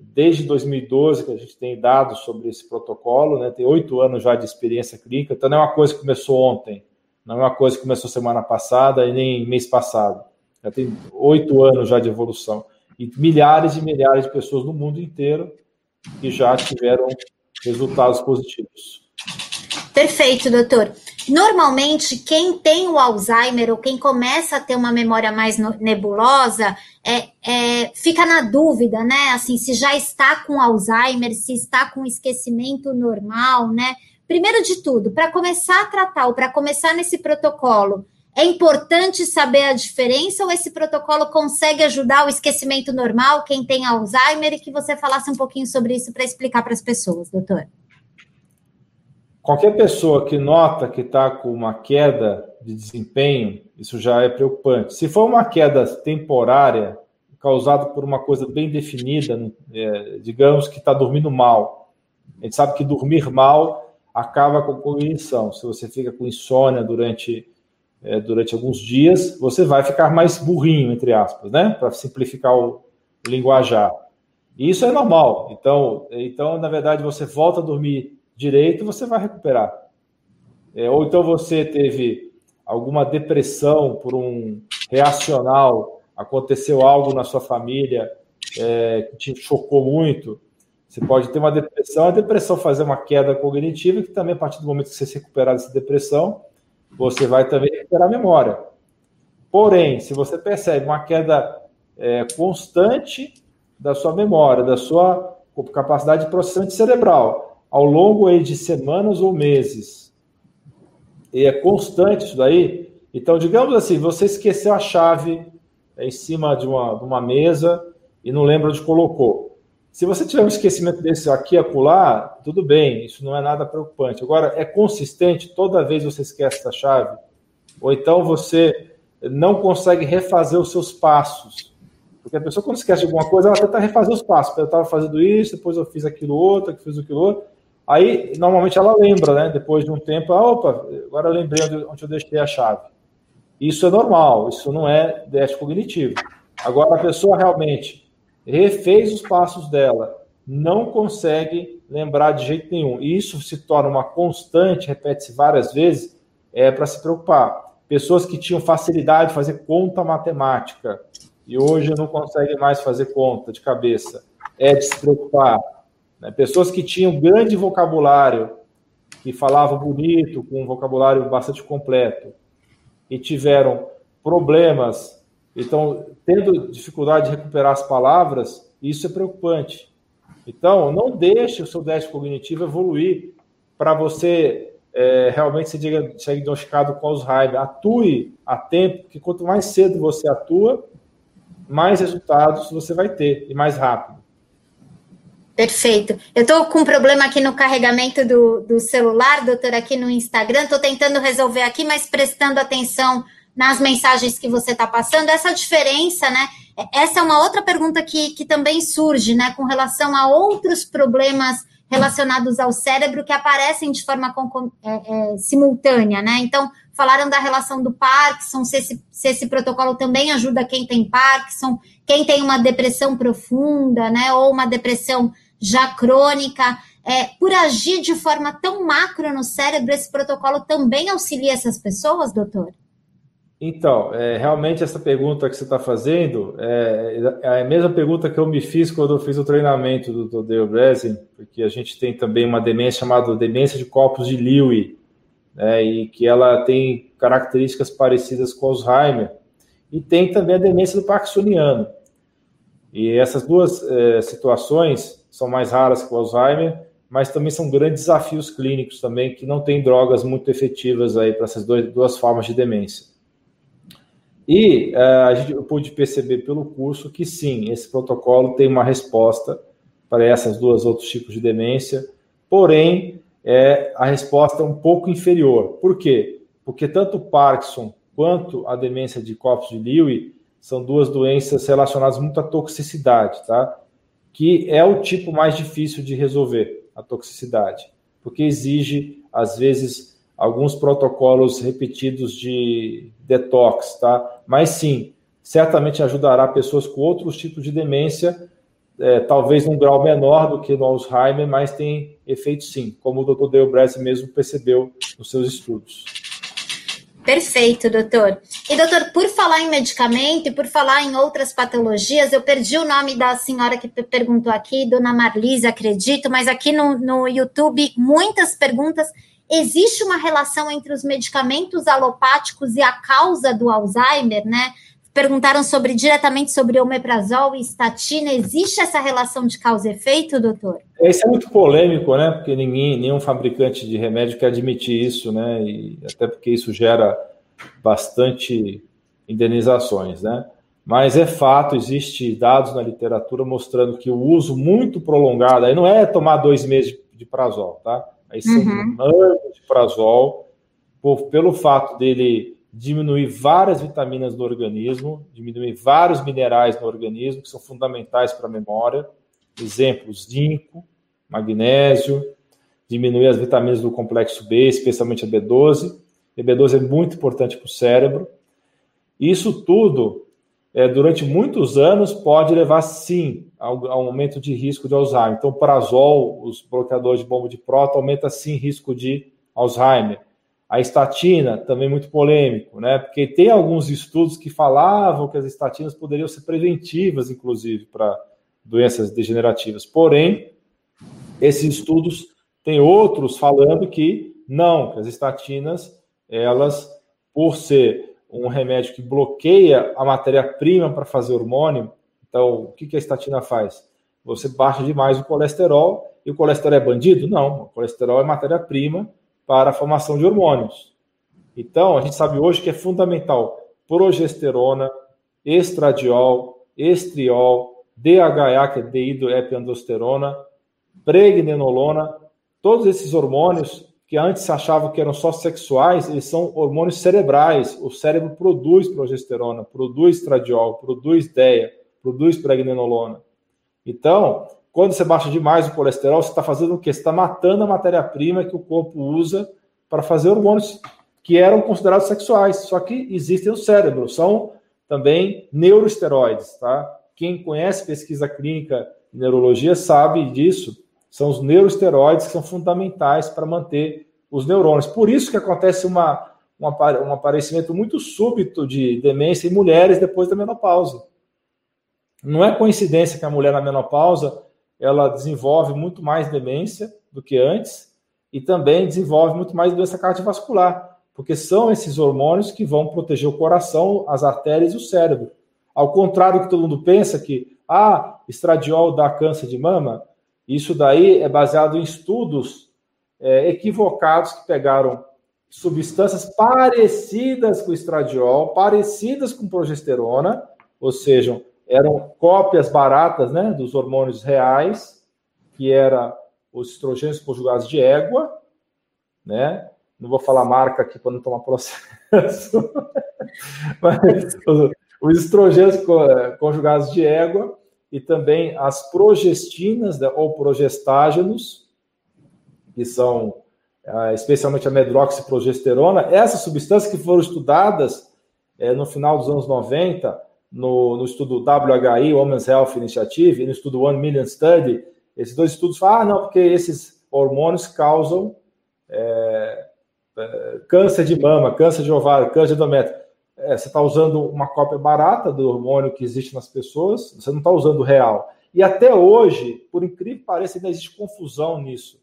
desde 2012 que a gente tem dados sobre esse protocolo, né? tem oito anos já de experiência clínica, então não é uma coisa que começou ontem, não é uma coisa que começou semana passada e nem mês passado. Já tem oito anos já de evolução. E milhares e milhares de pessoas no mundo inteiro que já tiveram resultados positivos. Perfeito, doutor. Normalmente, quem tem o Alzheimer ou quem começa a ter uma memória mais nebulosa, é, é, fica na dúvida, né? Assim, se já está com Alzheimer, se está com esquecimento normal, né? Primeiro de tudo, para começar a tratar ou para começar nesse protocolo, é importante saber a diferença ou esse protocolo consegue ajudar o esquecimento normal, quem tem Alzheimer, e que você falasse um pouquinho sobre isso para explicar para as pessoas, doutor? Qualquer pessoa que nota que está com uma queda de desempenho, isso já é preocupante. Se for uma queda temporária, causada por uma coisa bem definida, é, digamos que está dormindo mal, a gente sabe que dormir mal acaba com cognição. Se você fica com insônia durante, é, durante alguns dias, você vai ficar mais burrinho, entre aspas, né? Para simplificar o, o linguajar. E isso é normal. Então, então, na verdade, você volta a dormir direito, você vai recuperar. É, ou então você teve alguma depressão por um reacional, aconteceu algo na sua família é, que te chocou muito. Você pode ter uma depressão, a depressão fazer uma queda cognitiva, que também, a partir do momento que você se recuperar dessa depressão, você vai também recuperar a memória. Porém, se você percebe uma queda é, constante da sua memória, da sua capacidade de processamento cerebral, ao longo aí de semanas ou meses, e é constante isso daí, então, digamos assim, você esqueceu a chave em cima de uma, de uma mesa e não lembra onde colocou. Se você tiver um esquecimento desse aqui e acolá, tudo bem, isso não é nada preocupante. Agora, é consistente, toda vez você esquece essa chave, ou então você não consegue refazer os seus passos. Porque a pessoa, quando esquece de alguma coisa, ela tenta refazer os passos. Eu estava fazendo isso, depois eu fiz aquilo outro, que fiz aquilo outro. Aí, normalmente, ela lembra, né? Depois de um tempo, ah, opa, agora lembrei onde eu deixei a chave. Isso é normal, isso não é déficit cognitivo. Agora, a pessoa realmente refez os passos dela, não consegue lembrar de jeito nenhum. E isso se torna uma constante, repete-se várias vezes, é para se preocupar. Pessoas que tinham facilidade de fazer conta matemática e hoje não conseguem mais fazer conta de cabeça, é de se preocupar né? Pessoas que tinham grande vocabulário, que falavam bonito, com um vocabulário bastante completo, e tiveram problemas, então, tendo dificuldade de recuperar as palavras, isso é preocupante. Então, não deixe o seu déficit cognitivo evoluir para você é, realmente ser diagnosticado com Alzheimer. Atue a tempo, porque quanto mais cedo você atua, mais resultados você vai ter e mais rápido. Perfeito. Eu estou com um problema aqui no carregamento do, do celular, doutor, aqui no Instagram. Estou tentando resolver aqui, mas prestando atenção nas mensagens que você está passando. Essa diferença, né? Essa é uma outra pergunta que, que também surge, né, com relação a outros problemas relacionados ao cérebro que aparecem de forma é, é, simultânea, né? Então, falaram da relação do Parkinson, se esse, se esse protocolo também ajuda quem tem Parkinson, quem tem uma depressão profunda, né, ou uma depressão já crônica. É, por agir de forma tão macro no cérebro, esse protocolo também auxilia essas pessoas, doutor? Então, é, realmente essa pergunta que você está fazendo é, é, a mesma pergunta que eu me fiz quando eu fiz o treinamento do, Dale Breslin, porque a gente tem também uma demência chamada demência de corpos de Lewy, né, e que ela tem características parecidas com Alzheimer, e tem também a demência do Parkinsoniano. E essas duas é, situações são mais raras que o Alzheimer, mas também são grandes desafios clínicos também, que não tem drogas muito efetivas aí para essas dois, duas formas de demência. E uh, a gente pôde perceber pelo curso que sim, esse protocolo tem uma resposta para essas duas outros tipos de demência, porém é, a resposta é um pouco inferior. Por quê? Porque tanto o Parkinson quanto a demência de corpos de Lewy são duas doenças relacionadas muito à toxicidade, tá? Que é o tipo mais difícil de resolver, a toxicidade, porque exige às vezes alguns protocolos repetidos de detox, tá? Mas sim, certamente ajudará pessoas com outros tipos de demência, é, talvez num grau menor do que no Alzheimer, mas tem efeito sim, como o Dr. Dale mesmo percebeu nos seus estudos. Perfeito, doutor. E, doutor, por falar em medicamento e por falar em outras patologias, eu perdi o nome da senhora que perguntou aqui, dona Marlise, acredito, mas aqui no, no YouTube, muitas perguntas existe uma relação entre os medicamentos alopáticos e a causa do Alzheimer, né? Perguntaram sobre diretamente sobre omeprazol e estatina. Existe essa relação de causa e efeito, doutor? Isso é muito polêmico, né? Porque ninguém, nenhum fabricante de remédio quer admitir isso, né? E até porque isso gera bastante indenizações, né? Mas é fato, existe dados na literatura mostrando que o uso muito prolongado, aí não é tomar dois meses de prazol, tá? Aí são uhum. anos de prazol, por, pelo fato dele diminuir várias vitaminas no organismo, diminuir vários minerais no organismo que são fundamentais para a memória. Exemplos: zinco, magnésio, diminuir as vitaminas do complexo B, especialmente a B12. A B12 é muito importante para o cérebro. Isso tudo é, durante muitos anos pode levar sim ao, ao, aumento de risco de Alzheimer. Então, o prazol, os bloqueadores de bomba de próton, aumenta sim risco de Alzheimer. A estatina, também muito polêmico, né? Porque tem alguns estudos que falavam que as estatinas poderiam ser preventivas, inclusive, para doenças degenerativas. Porém, esses estudos têm outros falando que não, que as estatinas, elas, por ser um remédio que bloqueia a matéria-prima para fazer hormônio. Então, o que, que a estatina faz? Você baixa demais o colesterol e o colesterol é bandido? Não, o colesterol é matéria-prima para a formação de hormônios. Então, a gente sabe hoje que é fundamental progesterona, estradiol, estriol, DHA, que é dehidroepiandrosterona, pregnenolona, todos esses hormônios que antes se achava que eram só sexuais, eles são hormônios cerebrais. O cérebro produz progesterona, produz estradiol, produz DEA, produz pregnenolona. Então, quando você baixa demais o colesterol, você está fazendo o quê? Você está matando a matéria-prima que o corpo usa para fazer hormônios que eram considerados sexuais, só que existem no cérebro, são também neuroesteroides, tá? Quem conhece pesquisa clínica e neurologia sabe disso são os neuroesteroides que são fundamentais para manter os neurônios. Por isso que acontece uma, uma, um aparecimento muito súbito de demência em mulheres depois da menopausa. Não é coincidência que a mulher na menopausa ela desenvolve muito mais demência do que antes e também desenvolve muito mais doença cardiovascular, porque são esses hormônios que vão proteger o coração, as artérias e o cérebro. Ao contrário do que todo mundo pensa que ah, estradiol dá câncer de mama, isso daí é baseado em estudos é, equivocados que pegaram substâncias parecidas com estradiol, parecidas com progesterona, ou seja, eram cópias baratas né, dos hormônios reais, que era os estrogênios conjugados de égua, né? Não vou falar marca aqui para não tomar processo. *laughs* Mas os, os estrogênios conjugados de égua e também as progestinas né, ou progestágenos, que são ah, especialmente a medroxiprogesterona, essas substâncias que foram estudadas é, no final dos anos 90, no, no, estudo WHI, Women's Health Initiative, e no estudo One Million Study, esses dois estudos falam, ah, não, porque esses hormônios causam é, é, câncer de mama, câncer de ovário, câncer de endométrio. É, você está usando uma cópia barata do hormônio que existe nas pessoas, você não está usando o real. E até hoje, por incrível que pareça, ainda existe confusão nisso.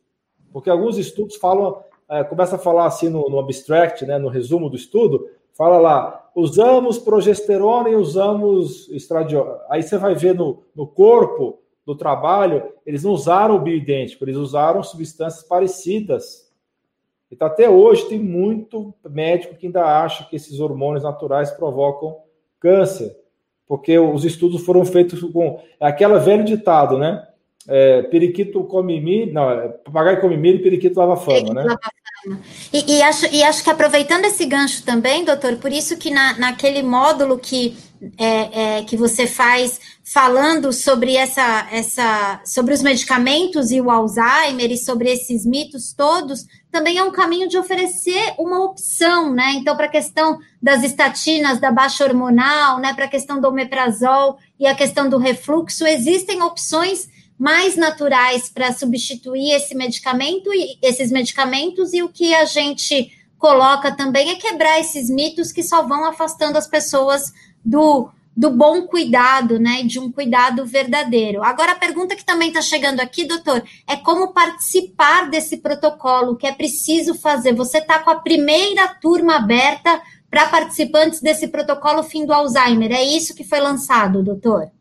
Porque alguns estudos falam, é, começa a falar assim no, no abstract, né, no resumo do estudo, fala lá, usamos progesterona e usamos estradiol. Aí você vai ver no, no corpo do trabalho, eles não usaram o bioidêntico, eles usaram substâncias parecidas. Então, até hoje, tem muito médico que ainda acha que esses hormônios naturais provocam câncer, porque os estudos foram feitos com é aquela velho ditado, né? é, periquito come milho, não, é, papagaio come milho e periquito lava fama, né? Lava E, e, acho, e acho que aproveitando esse gancho também, doutor, por isso que na, naquele módulo que, é, é, que você faz falando sobre essa, essa sobre os medicamentos e o Alzheimer e sobre esses mitos todos, também é um caminho de oferecer uma opção, né? Então, para a questão das estatinas, da baixa hormonal, né? Para a questão do omeprazol e a questão do refluxo, existem opções mais naturais para substituir esse medicamento e esses medicamentos e o que a gente coloca também é quebrar esses mitos que só vão afastando as pessoas do, do bom cuidado, né? De um cuidado verdadeiro. Agora, a pergunta que também está chegando aqui, doutor, é como participar desse protocolo, que é preciso fazer. Você está com a primeira turma aberta para participantes desse protocolo fim do Alzheimer. É isso que foi lançado, doutor?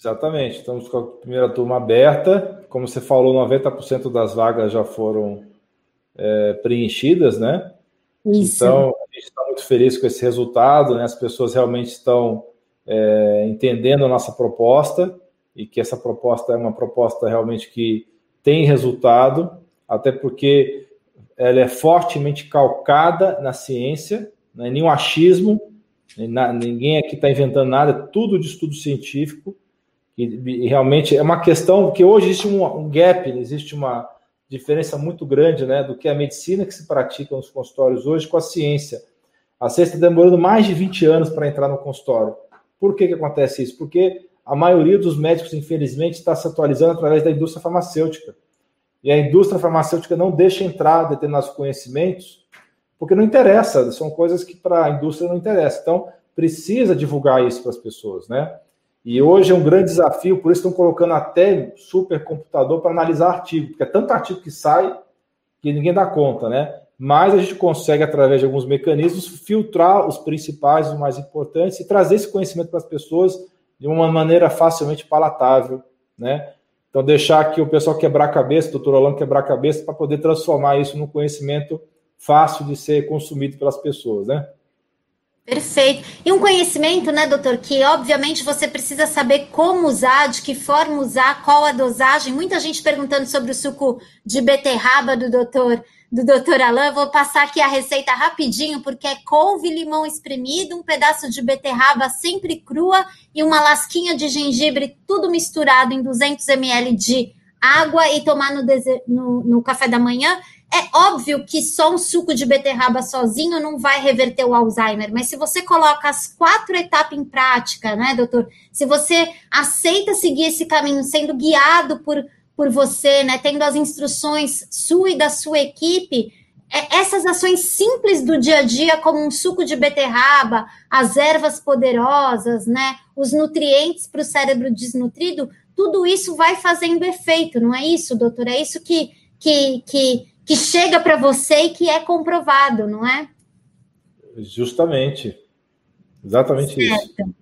Exatamente. Estamos com a primeira turma aberta. Como você falou, 90% das vagas já foram é, preenchidas, né? Isso. Então, a gente está muito feliz com esse resultado, né? As pessoas realmente estão é, entendendo a nossa proposta e que essa proposta é uma proposta realmente que tem resultado, até porque ela é fortemente calcada na ciência, não é nenhum achismo, ninguém aqui está inventando nada, é tudo de estudo científico. E, e, realmente é uma questão que hoje existe um, um gap, existe uma diferença muito grande né, do que a medicina que se pratica nos consultórios hoje com a ciência. A ciência está demorando mais de 20 anos para entrar no consultório. Por que, que acontece isso? Porque a maioria dos médicos, infelizmente, está se atualizando através da indústria farmacêutica. E a indústria farmacêutica não deixa entrar determinados conhecimentos, porque não interessa, são coisas que para a indústria não interessa. Então, precisa divulgar isso para as pessoas, né? E hoje é um grande desafio, por isso estão colocando até supercomputador para analisar artigo, porque é tanto artigo que sai que ninguém dá conta, né? Mas a gente consegue, através de alguns mecanismos, filtrar os principais, os mais importantes e trazer esse conhecimento para as pessoas de uma maneira facilmente palatável, né? Então, deixar aqui o pessoal quebrar a cabeça, o doutor Orlando quebrar a cabeça, para poder transformar isso num conhecimento fácil de ser consumido pelas pessoas, né? Perfeito. E um conhecimento, né, doutor, que obviamente você precisa saber como usar, de que forma usar, qual a dosagem. Muita gente perguntando sobre o suco de beterraba do doutor do doutor Alain. Vou passar aqui a receita rapidinho, porque é couve, limão espremido, um pedaço de beterraba sempre crua e uma lasquinha de gengibre, tudo misturado em 200 ml de água e tomar no, no, no café da manhã. É óbvio que só um suco de beterraba sozinho não vai reverter o Alzheimer, mas se você coloca as quatro etapas em prática, né, doutor? Se você aceita seguir esse caminho, sendo guiado por, por você, né, tendo as instruções sua e da sua equipe, é, essas ações simples do dia a dia, como um suco de beterraba, as ervas poderosas, né, os nutrientes para o cérebro desnutrido, tudo isso vai fazendo efeito, não é isso, doutor? É isso que, que, que que chega para você e que é comprovado, não é? Justamente. Exatamente certo. isso.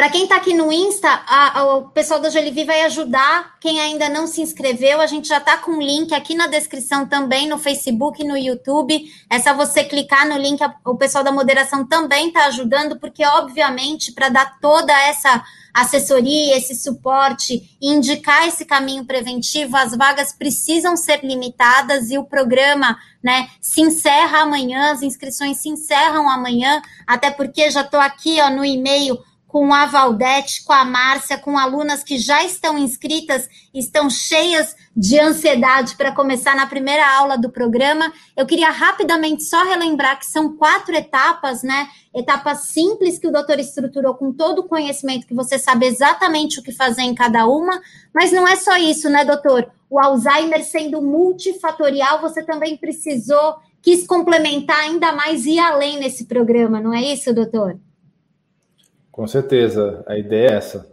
Para quem está aqui no Insta, a, a, o pessoal da Jolivi vai ajudar. Quem ainda não se inscreveu, a gente já está com o link aqui na descrição também, no Facebook no YouTube. É só você clicar no link, o pessoal da moderação também está ajudando, porque, obviamente, para dar toda essa assessoria, esse suporte indicar esse caminho preventivo, as vagas precisam ser limitadas e o programa né, se encerra amanhã, as inscrições se encerram amanhã, até porque já estou aqui ó, no e-mail com a Valdete, com a Márcia, com alunas que já estão inscritas, estão cheias de ansiedade para começar na primeira aula do programa. Eu queria rapidamente só relembrar que são quatro etapas, né? Etapas simples que o doutor estruturou com todo o conhecimento que você sabe exatamente o que fazer em cada uma, mas não é só isso, né, doutor? O Alzheimer sendo multifatorial, você também precisou, quis complementar ainda mais e além nesse programa, não é isso, doutor? Com certeza, a ideia é essa.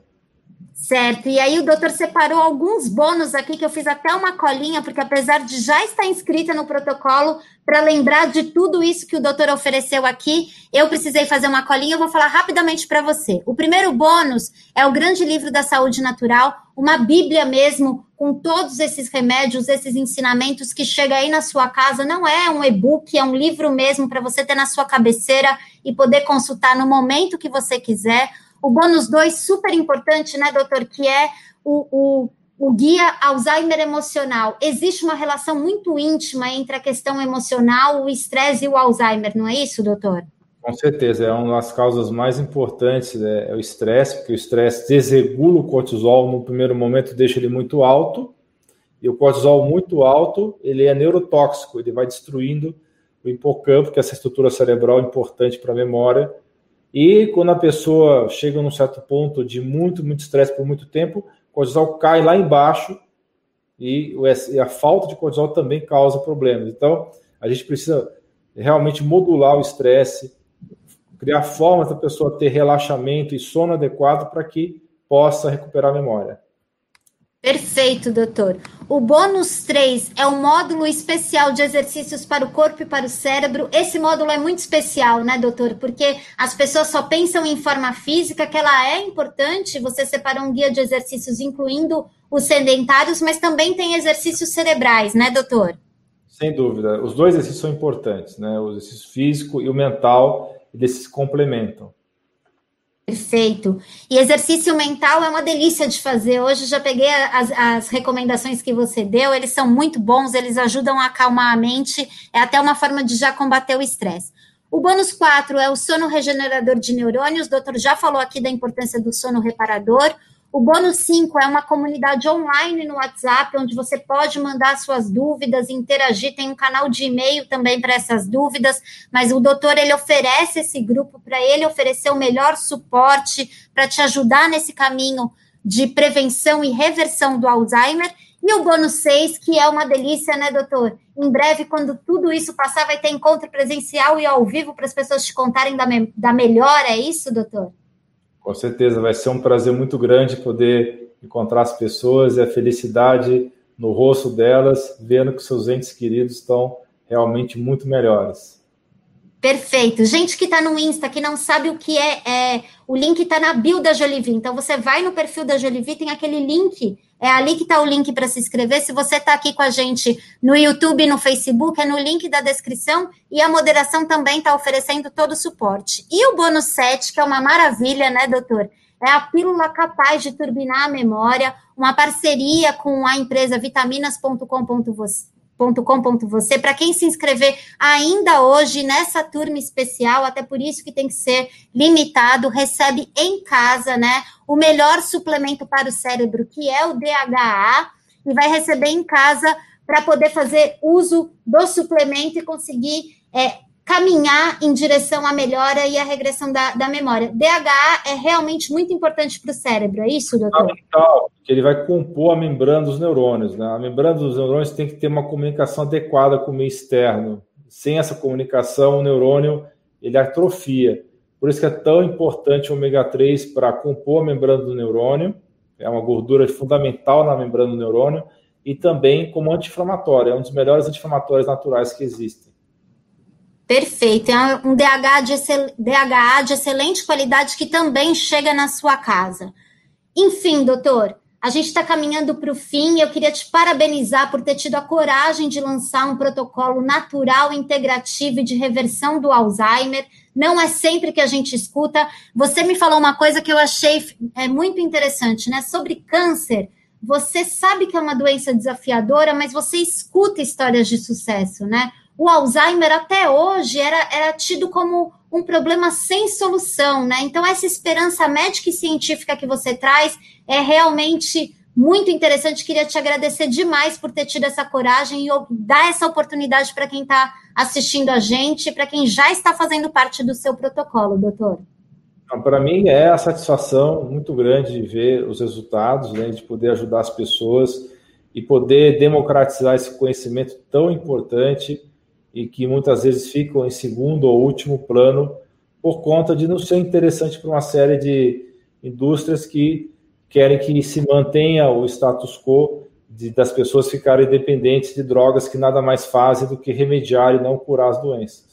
Certo, e aí o doutor separou alguns bônus aqui que eu fiz até uma colinha, porque apesar de já estar inscrita no protocolo, para lembrar de tudo isso que o doutor ofereceu aqui, eu precisei fazer uma colinha, eu vou falar rapidamente para você. O primeiro bônus é o grande livro da saúde natural, uma bíblia mesmo, com todos esses remédios, esses ensinamentos que chega aí na sua casa, não é um e-book, é um livro mesmo para você ter na sua cabeceira e poder consultar no momento que você quiser. O bônus 2, super importante, né, doutor, que é o, o, o guia Alzheimer emocional. Existe uma relação muito íntima entre a questão emocional, o estresse e o Alzheimer, não é isso, doutor? Com certeza, é uma das causas mais importantes, é, é o estresse, porque o estresse desregula o cortisol, no primeiro momento deixa ele muito alto, e o cortisol muito alto, ele é neurotóxico, ele vai destruindo o hipocampo, que é essa estrutura cerebral importante para a memória, e quando a pessoa chega num certo ponto de muito, muito estresse por muito tempo, o cortisol cai lá embaixo e a falta de cortisol também causa problemas. Então, a gente precisa realmente modular o estresse, criar formas da pessoa ter relaxamento e sono adequado para que possa recuperar a memória. Perfeito, doutor. O bônus 3 é um módulo especial de exercícios para o corpo e para o cérebro. Esse módulo é muito especial, né, doutor? Porque as pessoas só pensam em forma física, que ela é importante. Você separou um guia de exercícios, incluindo os sedentários, mas também tem exercícios cerebrais, né, doutor? Sem dúvida. Os dois exercícios são importantes, né? O exercício físico e o mental, eles se complementam. Perfeito. E exercício mental é uma delícia de fazer. Hoje já peguei as, as, recomendações que você deu, eles são muito bons, eles ajudam a acalmar a mente, é até uma forma de já combater o estresse. O bônus 4 é o sono regenerador de neurônios, o doutor já falou aqui da importância do sono reparador. O bônus 5 é uma comunidade online no WhatsApp, onde você pode mandar suas dúvidas, interagir. Tem um canal de e-mail também para essas dúvidas, mas o doutor ele oferece esse grupo para ele oferecer o melhor suporte para te ajudar nesse caminho de prevenção e reversão do Alzheimer. E o bônus 6, que é uma delícia, né, doutor? Em breve, quando tudo isso passar, vai ter encontro presencial e ao vivo para as pessoas te contarem da, me da melhora, é isso, doutor? Com certeza, vai ser um prazer muito grande poder encontrar as pessoas e a felicidade no rosto delas, vendo que seus entes queridos estão realmente muito melhores. Perfeito. Gente que está no Insta, que não sabe o que é, é o link está na bio da Jolivie. Então, você vai no perfil da Jolivie, tem aquele link é ali que está o link para se inscrever. Se você está aqui com a gente no YouTube no Facebook, é no link da descrição. E a moderação também está oferecendo todo o suporte. E o bônus 7, que é uma maravilha, né, doutor? É a pílula capaz de turbinar a memória, uma parceria com a empresa vitaminas.com.você com.você para quem se inscrever ainda hoje nessa turma especial, até por isso que tem que ser limitado, recebe em casa, né, o melhor suplemento para o cérebro, que é o DHA, e vai receber em casa para poder fazer uso do suplemento e conseguir é, caminhar em direção à melhora e à regressão da, da memória. DHA é realmente muito importante para o cérebro, é isso, doutor? Fundamental, que ele vai compor a membrana dos neurônios. Né? A membrana dos neurônios tem que ter uma comunicação adequada com o meio externo. Sem essa comunicação, o neurônio ele atrofia. Por isso que é tão importante o ômega 3 para compor a membrana do neurônio. É uma gordura fundamental na membrana do neurônio e também como anti-inflamatório. É um dos melhores anti-inflamatórios naturais que existem. Perfeito. É um DHA de, excel... DHA de excelente qualidade que também chega na sua casa. Enfim, doutor, a gente está caminhando para o fim. Eu queria te parabenizar por ter tido a coragem de lançar um protocolo natural, integrativo e de reversão do Alzheimer. Não é sempre que a gente escuta. Você me falou uma coisa que eu achei é, muito interessante, né? Sobre câncer. Você sabe que é uma doença desafiadora, mas você escuta histórias de sucesso, né? O Alzheimer até hoje era, era tido como um problema sem solução, né? Então, essa esperança médica e científica que você traz é realmente muito interessante. Queria te agradecer demais por ter tido essa coragem e dar essa oportunidade para quem está assistindo a gente, para quem já está fazendo parte do seu protocolo, doutor. Para mim é a satisfação muito grande de ver os resultados, né, de poder ajudar as pessoas e poder democratizar esse conhecimento tão importante e que muitas vezes ficam em segundo ou último plano por conta de não ser interessante para uma série de indústrias que querem que se mantenha o status quo de, das pessoas ficarem dependentes de drogas que nada mais fazem do que remediar e não curar as doenças.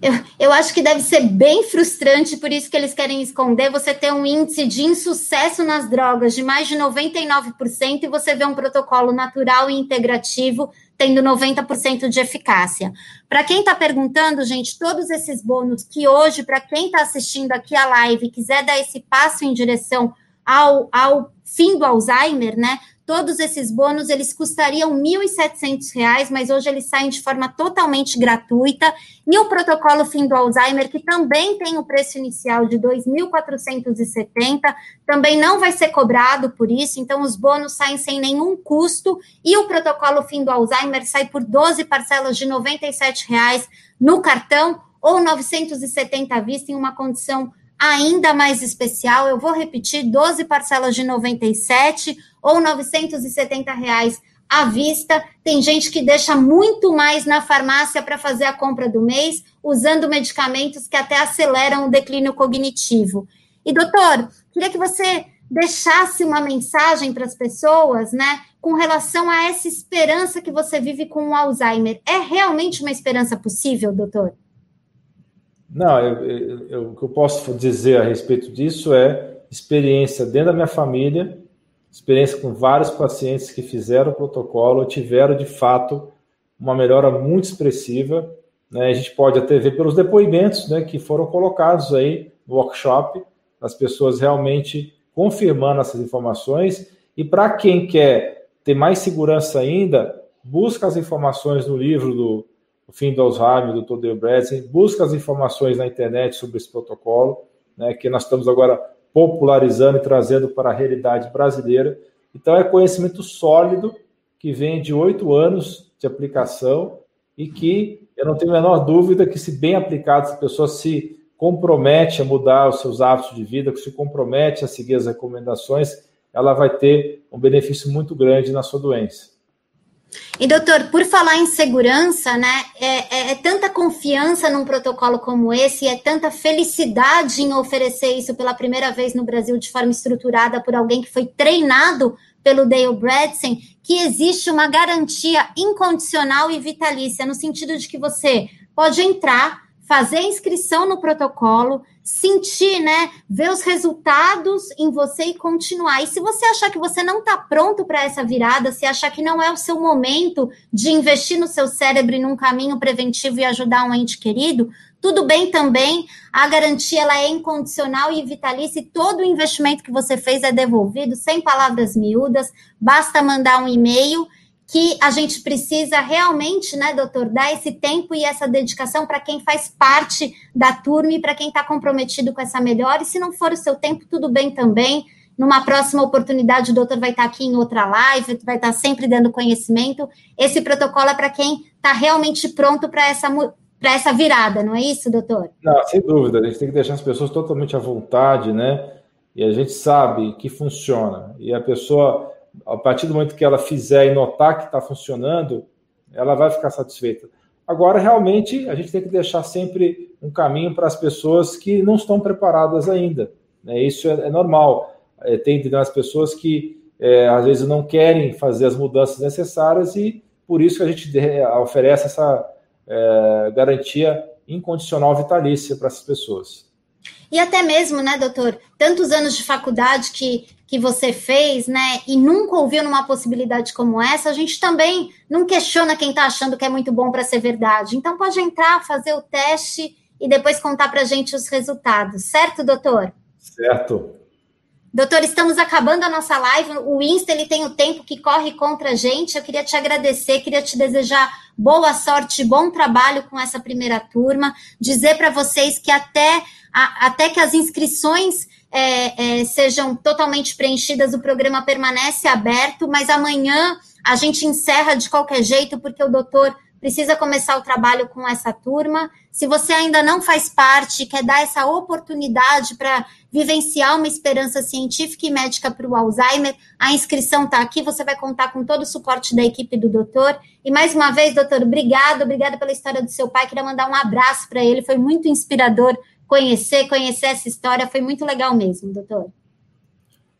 Eu, eu acho que deve ser bem frustrante, por isso que eles querem esconder. Você ter um índice de insucesso nas drogas de mais de 99% e você vê um protocolo natural e integrativo tendo 90% de eficácia. Para quem está perguntando, gente, todos esses bônus que hoje, para quem está assistindo aqui a live quiser dar esse passo em direção ao, ao fim do Alzheimer, né? Todos esses bônus, eles custariam R$ 1.700, mas hoje eles saem de forma totalmente gratuita. E o protocolo Fim do Alzheimer, que também tem o preço inicial de R$ 2.470, também não vai ser cobrado por isso, então os bônus saem sem nenhum custo. E o protocolo Fim do Alzheimer sai por 12 parcelas de R$ 97 no cartão ou 970 à vista em uma condição ainda mais especial. Eu vou repetir: 12 parcelas de 97 ou 970 reais à vista. Tem gente que deixa muito mais na farmácia para fazer a compra do mês, usando medicamentos que até aceleram o declínio cognitivo. E, doutor, queria que você deixasse uma mensagem para as pessoas, né, com relação a essa esperança que você vive com o Alzheimer. É realmente uma esperança possível, doutor? Não, eu, eu, eu, o que eu posso dizer a respeito disso é experiência dentro da minha família, experiência com vários pacientes que fizeram o protocolo, tiveram de fato uma melhora muito expressiva. Né? A gente pode até ver pelos depoimentos né, que foram colocados aí no workshop, as pessoas realmente confirmando essas informações. E para quem quer ter mais segurança ainda, busca as informações no livro do o fim do Alzheimer, do Dr. Bradley, busca as informações na internet sobre esse protocolo, né, que nós estamos agora popularizando e trazendo para a realidade brasileira. Então, é conhecimento sólido que vem de oito anos de aplicação e que eu não tenho a menor dúvida que, se bem aplicado, se a pessoa se compromete a mudar os seus hábitos de vida, que se compromete a seguir as recomendações, ela vai ter um benefício muito grande na sua doença. E doutor, por falar em segurança, né, é, é, é, tanta confiança num protocolo como esse, é tanta felicidade em oferecer isso pela primeira vez no Brasil de forma estruturada por alguém que foi treinado pelo Dale Bradson, que existe uma garantia incondicional e vitalícia, no sentido de que você pode entrar, fazer inscrição no protocolo, sentir, né? Ver os resultados em você e continuar. E se você achar que você não está pronto para essa virada, se achar que não é o seu momento de investir no seu cérebro em um caminho preventivo e ajudar um ente querido, tudo bem também. A garantia ela é incondicional e vitalícia e todo o investimento que você fez é devolvido sem palavras miúdas. Basta mandar um e-mail que a gente precisa realmente, né, doutor, dar esse tempo e essa dedicação para quem faz parte da turma e para quem está comprometido com essa melhora. E se não for o seu tempo, tudo bem também. Numa próxima oportunidade, o doutor vai estar tá aqui em outra live, vai estar tá sempre dando conhecimento. Esse protocolo é para quem está realmente pronto para essa, para essa virada, não é isso, doutor? Não, sem dúvida. A gente tem que deixar as pessoas totalmente à vontade, né? E a gente sabe que funciona. E a pessoa a partir do momento que ela fizer e notar que está funcionando, ela vai ficar satisfeita. Agora, realmente, a gente tem que deixar sempre um caminho para as pessoas que não estão preparadas ainda. Né? Isso é, é normal. É, tem as pessoas que é, às vezes não querem fazer as mudanças necessárias e por isso que a gente oferece essa é, garantia incondicional vitalícia para essas pessoas. E até mesmo, né, doutor, tantos anos de faculdade que, que você fez, né, e nunca ouviu numa possibilidade como essa, a gente também não questiona quem está achando que é muito bom para ser verdade. Então pode entrar, fazer o teste e depois contar para a gente os resultados, certo, doutor? Certo. Doutor, estamos acabando a nossa live. O Insta ele tem o tempo que corre contra a gente. Eu queria te agradecer, queria te desejar boa sorte, bom trabalho com essa primeira turma. Dizer para vocês que até, a, até que as inscrições é, é, sejam totalmente preenchidas, o programa permanece aberto, mas amanhã a gente encerra de qualquer jeito, porque o doutor precisa começar o trabalho com essa turma. Se você ainda não faz parte, quer dar essa oportunidade para vivenciar uma esperança científica e médica para o Alzheimer, a inscrição está aqui, você vai contar com todo o suporte da equipe do doutor. E mais uma vez, doutor, obrigado, obrigada pela história do seu pai. Queria mandar um abraço para ele, foi muito inspirador conhecer, conhecer essa história, foi muito legal mesmo, doutor.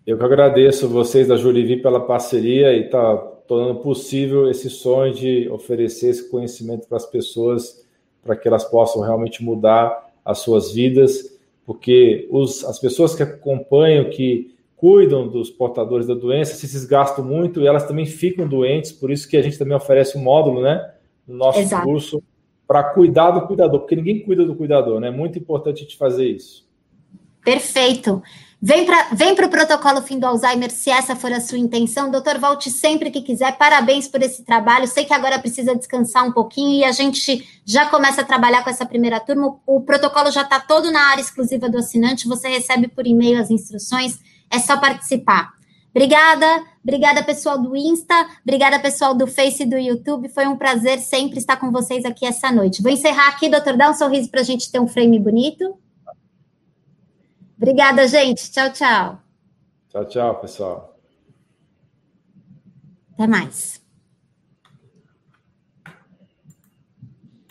Eu que agradeço vocês da Jurivi pela parceria e tá tornando possível esse sonho de oferecer esse conhecimento para as pessoas, para que elas possam realmente mudar as suas vidas, porque os, as pessoas que acompanham, que cuidam dos portadores da doença, se desgastam muito e elas também ficam doentes, por isso que a gente também oferece um módulo, né, no nosso Exato. curso, para cuidar do cuidador, porque ninguém cuida do cuidador, né? É muito importante a gente fazer isso. Perfeito. Vem para vem o protocolo Fim do Alzheimer, se essa for a sua intenção. Doutor, volte sempre que quiser. Parabéns por esse trabalho. Sei que agora precisa descansar um pouquinho e a gente já começa a trabalhar com essa primeira turma. O protocolo já está todo na área exclusiva do assinante. Você recebe por e-mail as instruções. É só participar. Obrigada, obrigada pessoal do Insta, obrigada pessoal do Face e do YouTube. Foi um prazer sempre estar com vocês aqui essa noite. Vou encerrar aqui, doutor, dá um sorriso para a gente ter um frame bonito. Obrigada, gente. Tchau, tchau. Tchau, tchau, pessoal. Até mais.